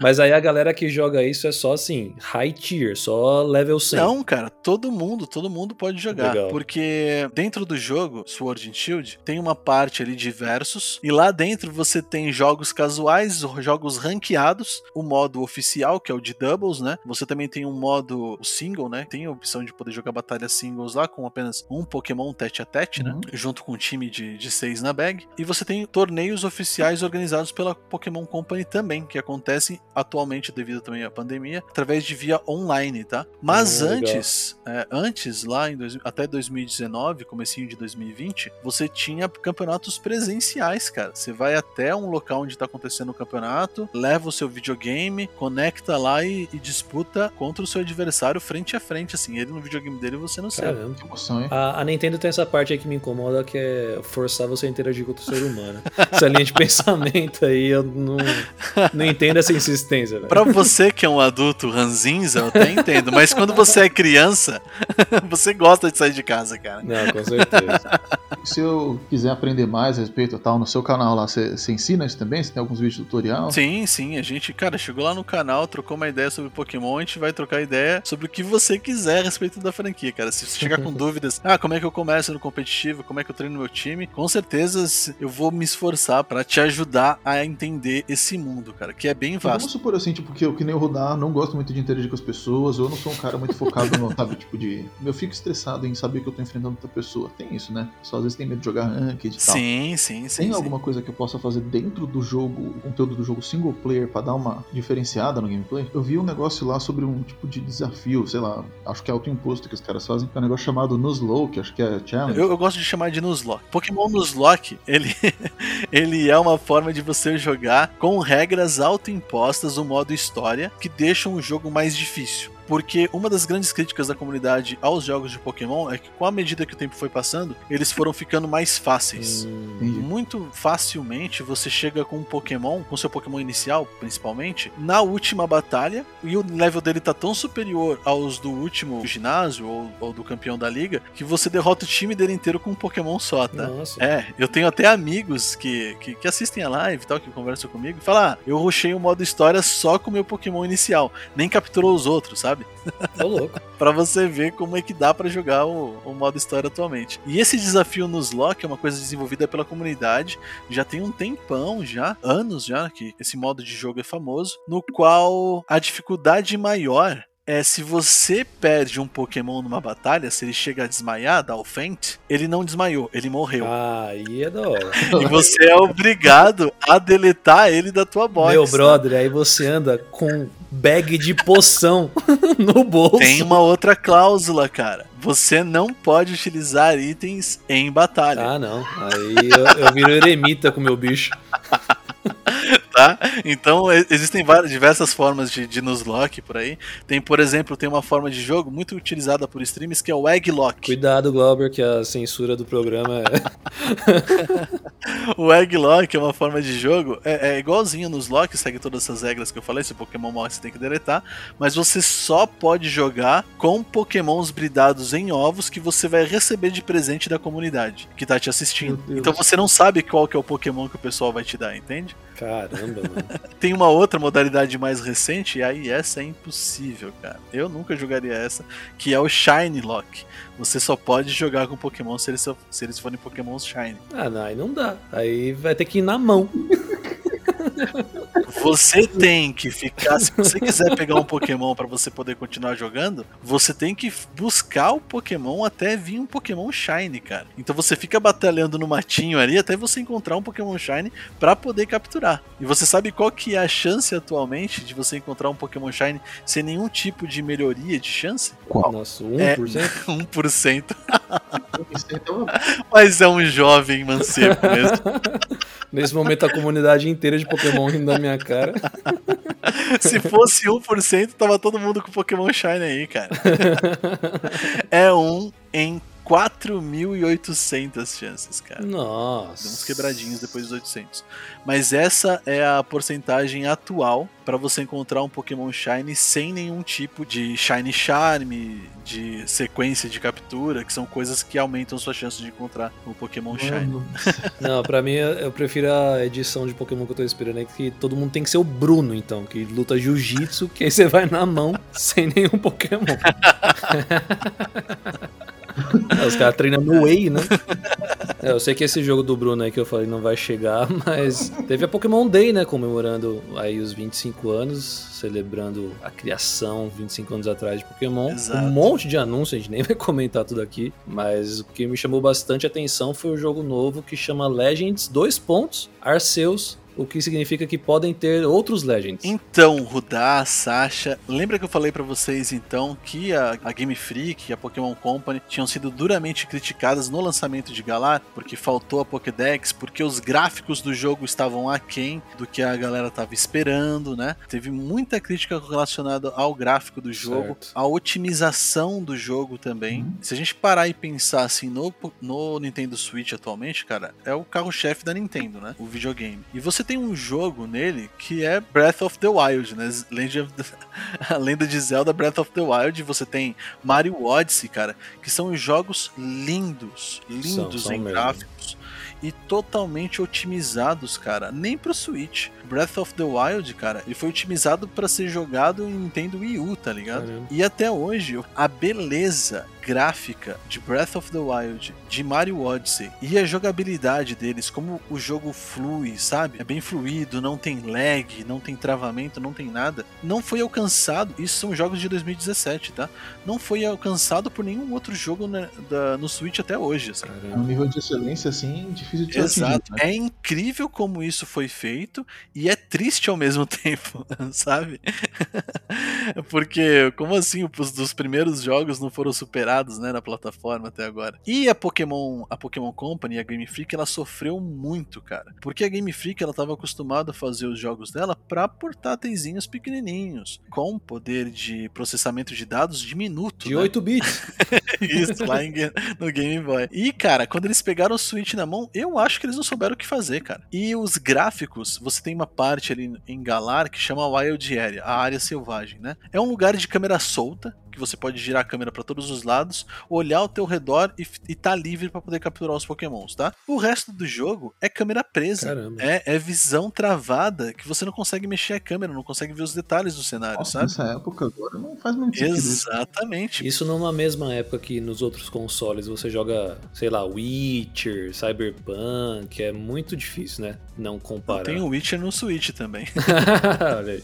Mas aí a galera que joga isso é só assim, high tier, só level 100. Não, cara, todo mundo, todo mundo pode jogar. Legal. Porque dentro do jogo, Sword and Shield, tem uma parte ali de versus. E lá dentro você tem jogos casuais, jogos ranqueados, o modo oficial, que é o de doubles, né? Você também tem um modo single, né? Tem a opção de poder jogar batalhas singles lá com apenas um Pokémon tete a tete, né? Uhum. Junto com um time de, de seis na bag. E você tem torneios oficiais organizados pela Pokémon Company também, que acontecem atualmente devido também à pandemia, através de via online, tá? Mas Hum, legal. antes, é, antes lá em dois- até 2019, comecinho de 2020, você tinha campeonatos presenciais, cara. Você vai até um local onde tá acontecendo o campeonato, leva o seu videogame, conecta lá e, e disputa contra o seu adversário frente a frente, assim, ele no videogame dele e você. Caramba. Que emoção, hein? A, a Nintendo tem essa parte aí que me incomoda, que é forçar você a interagir com outro ser humano. Essa linha de pensamento aí, eu não, não entendo essa insistência. velho. Pra você que é um adulto ranzinza, eu até entendo, mas quando você é criança, você gosta de sair de casa, cara. Não, com certeza. Se eu quiser aprender mais a respeito tal, no seu canal lá, você você ensina isso também? Você tem alguns vídeos tutorial? Sim, sim, a gente, cara, chegou lá no canal, trocou uma ideia sobre Pokémon, a gente vai trocar ideia sobre o que você quiser a respeito da franquia, cara. Se você chegar com dúvidas, ah, como é que eu começo no competitivo, como é que eu treino meu time, com certeza eu vou me esforçar pra te ajudar a entender esse mundo, cara, que é bem E Vamos vasto. supor assim, tipo, que eu que nem o Rudar, não gosto muito de interagir com as pessoas, ou eu não sou um cara muito focado no, sabe, tipo, de. Eu fico estressado em saber que eu tô enfrentando outra pessoa. Tem isso, né? Só às vezes tem medo de jogar ranked e tal. Sim, sim, sim. Tem sim. alguma coisa que eu possa fazer dentro do jogo, o conteúdo do jogo single player, pra dar uma diferenciada no gameplay? Eu vi um negócio lá sobre um tipo de desafio, sei lá, acho que é autoimposto que os caras fazem. É um negócio chamado Nuzlocke, acho que é challenge. Eu, eu gosto de chamar de Nuzlocke. Pokémon Nuzlocke, ele, ele é uma forma de você jogar com regras autoimpostas no modo história que deixam o jogo mais difícil. Porque uma das grandes críticas da comunidade aos jogos de Pokémon é que, com a medida que o tempo foi passando, eles foram ficando mais fáceis. Hum, Entendi. Muito facilmente você chega com um Pokémon, com seu Pokémon inicial, principalmente, na última batalha, e o level dele tá tão superior aos do último ginásio ou, ou do campeão da liga, que você derrota o time dele inteiro com um Pokémon só, tá? Nossa. É, eu tenho até amigos que, que, que assistem a live e tal, que conversam comigo, e falam: ah, eu rushei o modo história só com o meu Pokémon inicial, nem capturou os outros, sabe? Tô louco. Pra você ver como é que dá pra jogar o, o modo história atualmente. E esse desafio nos Lock é uma coisa desenvolvida pela comunidade, já tem um tempão já, anos já, que esse modo de jogo é famoso, no qual a dificuldade maior é se você perde um Pokémon numa batalha, se ele chega a desmaiar, dá o faint, ele não desmaiou, ele morreu. Ah, aí é da hora. E você é obrigado a deletar ele da tua box. Meu brother, aí você anda com bag de poção no bolso. Tem uma outra cláusula, cara. Você não pode utilizar itens em batalha. Ah, não. Aí eu, eu viro eremita com meu bicho. tá? Então existem várias, diversas formas de, de Nuzlocke por aí. Tem, por exemplo, tem uma forma de jogo muito utilizada por streams que é o Egglock. Cuidado, Glauber, que a censura do programa é. O Egglock é uma forma de jogo, é, é igualzinho nos Lock, segue todas essas regras que eu falei. Se o Pokémon morre, você tem que deletar. Mas você só pode jogar com Pokémons bridados em ovos que você vai receber de presente da comunidade que tá te assistindo. Então você não sabe qual que é o Pokémon que o pessoal vai te dar, entende? Caramba, mano. Tem uma outra modalidade mais recente, e aí essa é impossível, cara. Eu nunca jogaria essa, que é o Shine Lock. Você só pode jogar com Pokémon se eles, se eles forem Pokémon Shine. Ah, não, aí não dá. Aí vai ter que ir na mão. Você tem que ficar. Se você quiser pegar um Pokémon pra você poder continuar jogando, você tem que buscar o Pokémon até vir um Pokémon Shine, cara. Então você fica batalhando no matinho ali até você encontrar um Pokémon Shine pra poder capturar. E você sabe qual que é a chance atualmente de você encontrar um Pokémon Shine sem nenhum tipo de melhoria de chance? Qual? Nossa, É. 1%? 1%. Então, Mas é um jovem mancebo mesmo. Nesse momento a comunidade inteira de Pokémon rindo da minha cara. Se fosse 1%, tava todo mundo com Pokémon Shine aí, cara. É um em 4.800 chances, cara. Nossa. Deu uns quebradinhos depois dos 800. Mas essa é a porcentagem atual pra você encontrar um Pokémon Shine sem nenhum tipo de Shine Charm, de sequência de captura, que são coisas que aumentam sua chance de encontrar o Pokémon Shine. mano, Não, pra mim eu prefiro a edição de Pokémon que eu tô esperando aí, que todo mundo tem que ser o Bruno, então, que luta jiu-jitsu, que aí você vai na mão sem nenhum Pokémon. É, Os caras treinam no Whey, né? É, eu sei que esse jogo do Bruno aí que eu falei não vai chegar, mas teve a Pokémon Day, né? Comemorando aí os 25 anos, celebrando a criação 25 anos atrás de Pokémon. Exato. Um monte de anúncios, a gente nem vai comentar tudo aqui, mas o que me chamou bastante atenção foi o jogo novo que chama Legends, dois pontos, Arceus, o que significa que podem ter outros Legends. Então, Rudá, Sasha, lembra que eu falei pra vocês então que a, a Game Freak e a Pokémon Company tinham sido duramente criticadas no lançamento de Galar, porque faltou a Pokédex, porque os gráficos do jogo estavam aquém do que a galera tava esperando, né? Teve muita crítica relacionada ao gráfico do jogo, Certo. à otimização do jogo também. Se a gente parar e pensar assim no, no Nintendo Switch atualmente, cara, é o carro-chefe da Nintendo, né? O videogame. E você tem um jogo nele que é Breath of the Wild, né? Legend. A lenda de Zelda Breath of the Wild. Você tem Mario Odyssey, cara, que são jogos lindos, lindos São, são em mesmo. gráficos e totalmente otimizados, cara. Nem pro Switch. Breath of the Wild, cara, ele foi otimizado para ser jogado em Nintendo Wii U, tá ligado? Caramba. E até hoje, a beleza gráfica de Breath of the Wild, de Mario Odyssey e a jogabilidade deles, como o jogo flui, sabe? É bem fluido, não tem lag, não tem travamento, não tem nada. Não foi alcançado, isso são jogos de 2017, tá? Não foi alcançado por nenhum outro jogo na- da- no Switch até hoje, assim. É um nível de excelência, assim, difícil de Exato. atingido, né? É incrível como isso foi feito e é triste ao mesmo tempo, sabe? Porque, como assim, os dos primeiros jogos não foram superados, né, na plataforma até agora? E a Pokémon, a Pokémon Company, a Game Freak, ela sofreu muito, cara. Porque a Game Freak, ela tava acostumada a fazer os jogos dela para portáteis pequenininhos, com poder de processamento de dados de minuto, De né? 8 bits. Isso, lá em no Game Boy. E, cara, quando eles pegaram o Switch na mão, eu acho que eles não souberam o que fazer, cara. E os gráficos, você tem uma parte ali em Galar que chama Wild Area, a área selvagem, né? É um lugar de câmera solta, que você pode girar a câmera para todos os lados, olhar ao teu redor e, e tá livre para poder capturar os pokémons, tá? O resto do jogo é câmera presa. Caramba. É, é visão travada, que você não consegue mexer a câmera, não consegue ver os detalhes do cenário, Nossa, sabe? nessa época agora não faz muito sentido. isso. Exatamente. Isso numa mesma época que nos outros consoles você joga, sei lá, Witcher, Cyberpunk, é muito difícil, né? Não comparar. Tem o Witcher no Switch também.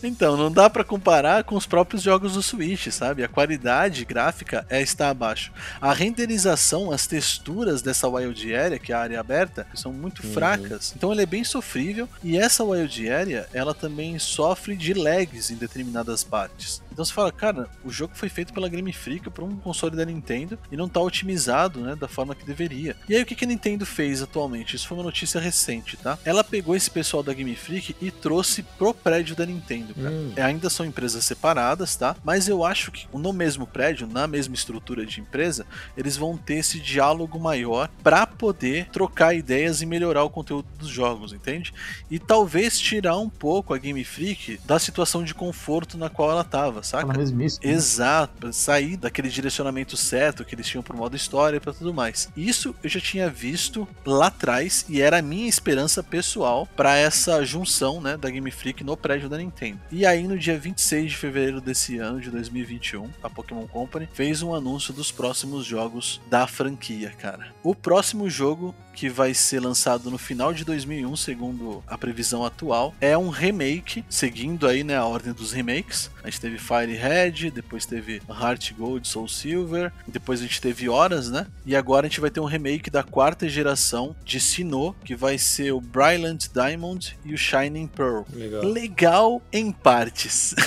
Então, não dá pra comparar com os próprios jogos do Switch, sabe? A qualidade gráfica é está abaixo. A renderização, as texturas dessa Wild Area, que é a área aberta, são muito Uhum. fracas. Então ele é bem sofrível e essa Wild Area, ela também sofre de lags em determinadas partes. Então você fala, cara, o jogo foi feito pela Game Freak para um console da Nintendo e não tá otimizado, né, da forma que deveria. E aí o que que a Nintendo fez atualmente? Isso foi uma notícia recente, tá? Ela pegou esse pessoal da Game Freak e trouxe pro prédio da Nintendo, cara. Hum. É, ainda são empresas separadas, tá? Mas eu acho que no mesmo prédio, na mesma estrutura de empresa, eles vão ter esse diálogo maior para poder trocar ideias e melhorar o conteúdo dos jogos, entende? E talvez tirar um pouco a Game Freak da situação de conforto na qual ela tava, Tá saca? na mesmice. né? Exato, pra sair daquele direcionamento certo que eles tinham pro modo história e pra tudo mais. Isso eu já tinha visto lá atrás e era a minha esperança pessoal pra essa junção, né, da Game Freak no prédio da Nintendo. E aí no dia 26 de fevereiro desse ano de 2021, a Pokémon Company fez um anúncio dos próximos jogos da franquia, cara. O próximo jogo que vai ser lançado no final de 2001, segundo a previsão atual, é um remake, seguindo aí, né, a ordem dos remakes. A gente teve Fire Red, depois teve Heart Gold, Soul Silver, depois a gente teve Horas, né? E agora a gente vai ter um remake da quarta geração de Sinnoh, que vai ser o Brilliant Diamond e o Shining Pearl. Legal. Legal em partes.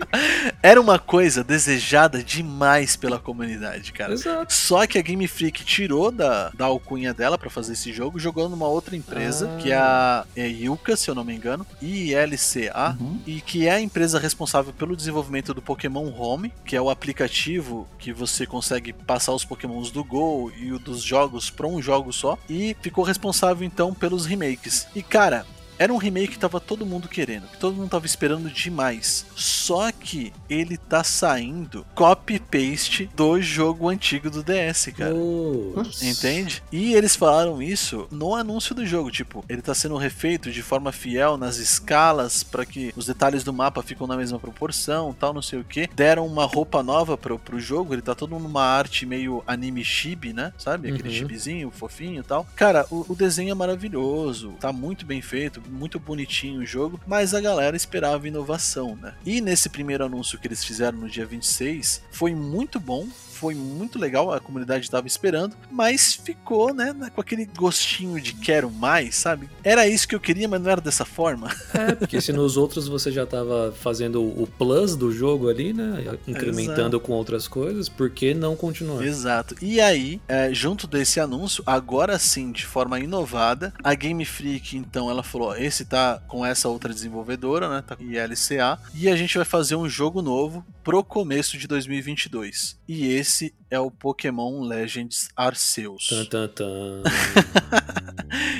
Era uma coisa desejada demais pela comunidade, cara. exato. Só que a Game Freak tirou da, da alcunha dela pra fazer esse jogo, jogou numa outra empresa, Ah. que é a é Yuka, se eu não me engano, ILCA, Uhum. e que é a empresa responsável pelo desenvolvimento do Pokémon Home, que é o aplicativo que você consegue passar os Pokémons do Go e o dos jogos para um jogo só, e ficou responsável então pelos remakes. E cara, era um remake que tava todo mundo querendo, que todo mundo tava esperando demais. Só que ele tá saindo copy-paste do jogo antigo do DS, cara. Putz. Entende? E eles falaram isso no anúncio do jogo, tipo, ele tá sendo refeito de forma fiel nas escalas para que os detalhes do mapa ficam na mesma proporção, tal, não sei o que. Deram uma roupa nova pro, pro jogo, ele tá todo numa arte meio anime chibi, né? Sabe? Aquele Uhum. chibizinho, fofinho e tal. Cara, o, o desenho é maravilhoso, tá muito bem feito, muito bonitinho o jogo, mas a galera esperava inovação, né? E nesse primeiro anúncio que eles fizeram no dia 26, foi muito bom, foi muito legal, a comunidade estava esperando, mas ficou, né, com aquele gostinho de quero mais, sabe? Era isso que eu queria, mas não era dessa forma. É, porque se nos outros você já tava fazendo o plus do jogo ali, né? Incrementando com outras coisas, por que não continuar? Exato. E aí, é, junto desse anúncio, agora sim, de forma inovada, a Game Freak, então, ela falou: ó, esse tá com essa outra desenvolvedora, né? Tá com ILCA, e a gente vai fazer um jogo novo pro começo de 2022. E esse c'est é o Pokémon Legends Arceus. Tan, tan, tan.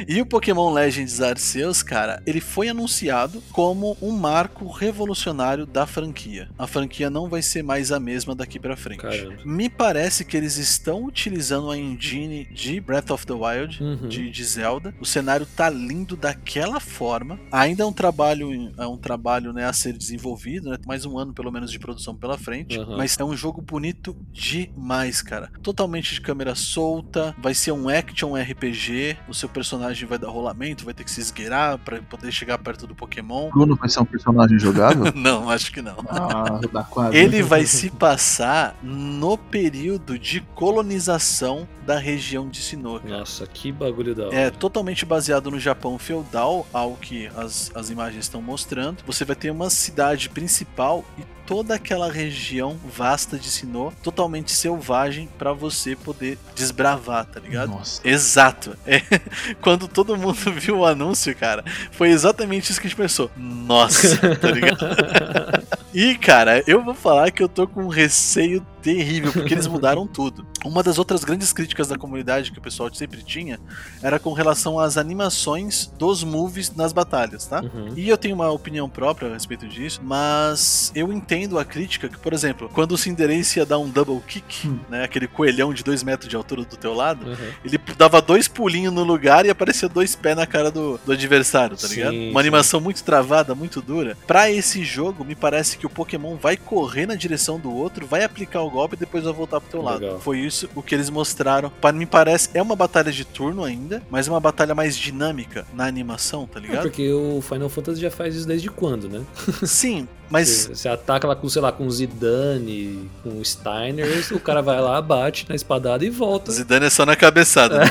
E o Pokémon Legends Arceus, cara, ele foi anunciado como um marco revolucionário da franquia. A franquia não vai ser mais a mesma daqui pra frente. Caramba. Me parece que eles estão utilizando a engine de Breath of the Wild, Uhum. de, de Zelda. O cenário tá lindo daquela forma. Ainda é um trabalho, é um trabalho né, a ser desenvolvido, né? Mais um ano pelo menos de produção pela frente. Uhum. Mas é um jogo bonito demais, cara. Totalmente de câmera solta. Vai ser um action RPG. O seu personagem vai dar rolamento, vai ter que se esgueirar pra poder chegar perto do Pokémon. Bruno vai ser um personagem jogável? Não, acho que não. ah, dá quase. Ele vai se passar no período de colonização da região de Sinnoh. cara. Nossa, que bagulho da hora. É totalmente baseado no Japão feudal, ao que as, as imagens estão mostrando. Você vai ter uma cidade principal e toda aquela região vasta de Sinnoh totalmente selvagem pra você poder desbravar, tá ligado? Nossa. Exato. É, quando todo mundo viu o anúncio, cara, foi exatamente isso que a gente pensou. Nossa, tá ligado? E, cara, eu vou falar que eu tô com um receio terrível, porque eles mudaram tudo. Uma das outras grandes críticas da comunidade que o pessoal sempre tinha era com relação às animações dos movies nas batalhas, tá? Uhum. E eu tenho uma opinião própria a respeito disso, mas eu entendo a crítica que, por exemplo, quando o Cinderace ia dar um double kick, Hum. né, aquele coelhão de 2 metros de altura do teu lado, Uhum. ele dava dois pulinhos no lugar e aparecia dois pés na cara do, do adversário, tá Sim, ligado? sim. Uma animação muito travada, muito dura. Pra esse jogo, me parece que o Pokémon vai correr na direção do outro, vai aplicar o golpe e depois vai voltar pro teu lado. Legal. Foi isso o que eles mostraram. Para mim parece é uma batalha de turno ainda, mas é uma batalha mais dinâmica na animação, tá É ligado? porque o Final Fantasy já faz isso desde quando, né? Sim, mas Você, você ataca lá com, sei lá, com Zidane, com Steiner, o cara vai lá, bate na espadada e volta. Zidane é só na cabeçada. né?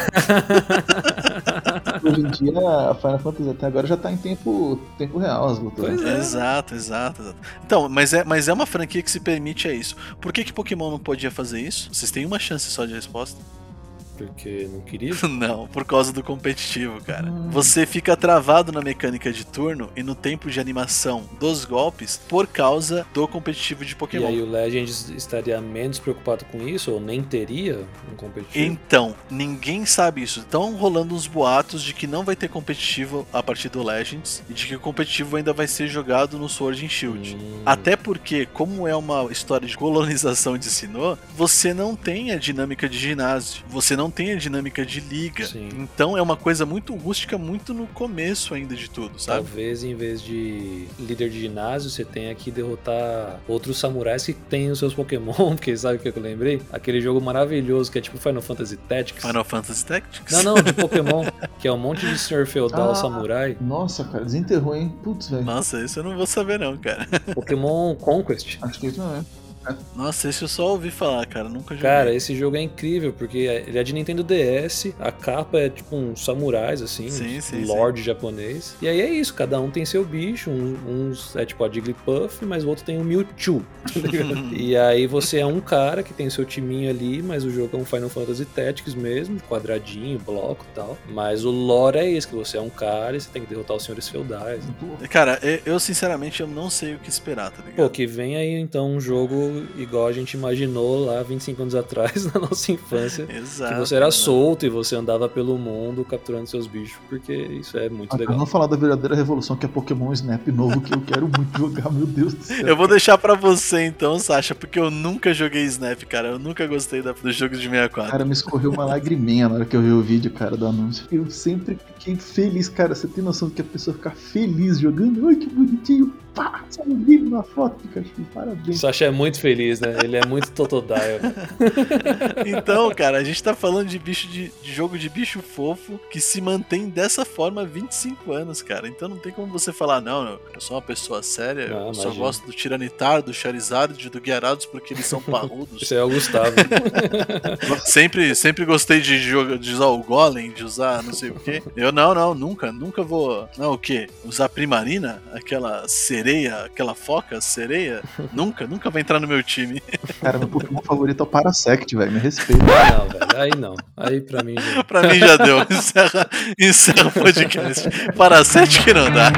Hoje em dia, a Final Fantasy até agora já tá em tempo, tempo real as lutas. Né? é. Exato, exato, exato. Então, mas é, mas é uma franquia que se permite a isso. Por que, que Pokémon não podia fazer isso? Vocês têm uma chance só de resposta? Porque não queria. Não, por causa do competitivo, cara. Hum. Você fica travado na mecânica de turno e no tempo de animação dos golpes por causa do competitivo de E Pokémon. aí o Legends estaria menos preocupado com isso, ou nem teria um competitivo. Então, ninguém sabe isso. Estão rolando uns boatos de que não vai ter competitivo a partir do Legends e de que o competitivo ainda vai ser jogado no Sword and Shield. Hum, Até porque, como é uma história de colonização de Sinnoh, você não tem a dinâmica de ginásio, você não tem a dinâmica de liga. Sim. Então é uma coisa muito rústica, muito no começo ainda de tudo, sabe? Talvez em vez de líder de ginásio, você tenha que derrotar outros samurais que têm os seus Pokémon, porque sabe o que eu lembrei? Aquele jogo maravilhoso que é tipo Final Fantasy Tactics. Final Fantasy Tactics? Não, não, de Pokémon, que é um monte de senhor feudal Ah. samurai. Nossa, cara, desenterrou, hein? Putz, velho. Nossa, isso eu não vou saber não, cara. Pokémon Conquest. Acho que isso não é. Nossa, esse eu só ouvi falar, cara. Nunca joguei. Cara, esse jogo é incrível, porque ele é de Nintendo DS, a capa é tipo uns samurais, assim, Sim, uns sim, lord japonês. E aí é isso, cada um tem seu bicho, um- uns é tipo a Jigglypuff, mas o outro tem o Mewtwo. tá e aí você é um cara que tem seu timinho ali, mas o jogo é um Final Fantasy Tactics mesmo, quadradinho, bloco e tal. Mas o lore é esse, que você é um cara e você tem que derrotar os senhores feudais. Cara, eu- eu sinceramente eu não sei o que esperar, tá ligado? Pô, que vem aí então um jogo igual a gente imaginou lá 25 anos atrás, na nossa infância. Exato. Que você era solto e você andava pelo mundo capturando seus bichos, porque isso é muito Ah, legal. Vamos falar da verdadeira revolução que é Pokémon Snap novo, que eu quero muito jogar, meu Deus do céu. Eu vou deixar pra você então, Sasha, porque eu nunca joguei Snap, cara. Eu nunca gostei da, dos jogos de 64. Cara, me escorreu uma lagriminha na hora que eu vi o vídeo, cara, do anúncio. Eu sempre fiquei feliz, cara. Você tem noção do que a pessoa ficar feliz jogando? Ai, que bonitinho. Pá, só um vídeo na foto, Pikachu. O Parabéns. Sasha é muito feliz, né? Ele é muito Totodile. Então, cara, a gente tá falando de bicho de, de jogo de bicho fofo que se mantém dessa forma há 25 anos, cara. Então não tem como você falar, não, eu eu sou uma pessoa séria, Não, eu só imagina. gosto do Tiranitar, do Charizard, do Gyarados porque eles são parrudos. Isso é o Gustavo. sempre, sempre gostei de, de usar o Golem, de usar não sei o que. Eu não, não, nunca, nunca vou. Não, o que? Usar Primarina? Aquela sereia, aquela foca, sereia? nunca, nunca vai entrar no meu time. Cara, meu Pokémon favorito é o Parasect, velho. Me respeita. não, velho. Aí não. Aí pra mim já. pra mim já deu. Encerra, encerra o podcast. Para sete que não dá.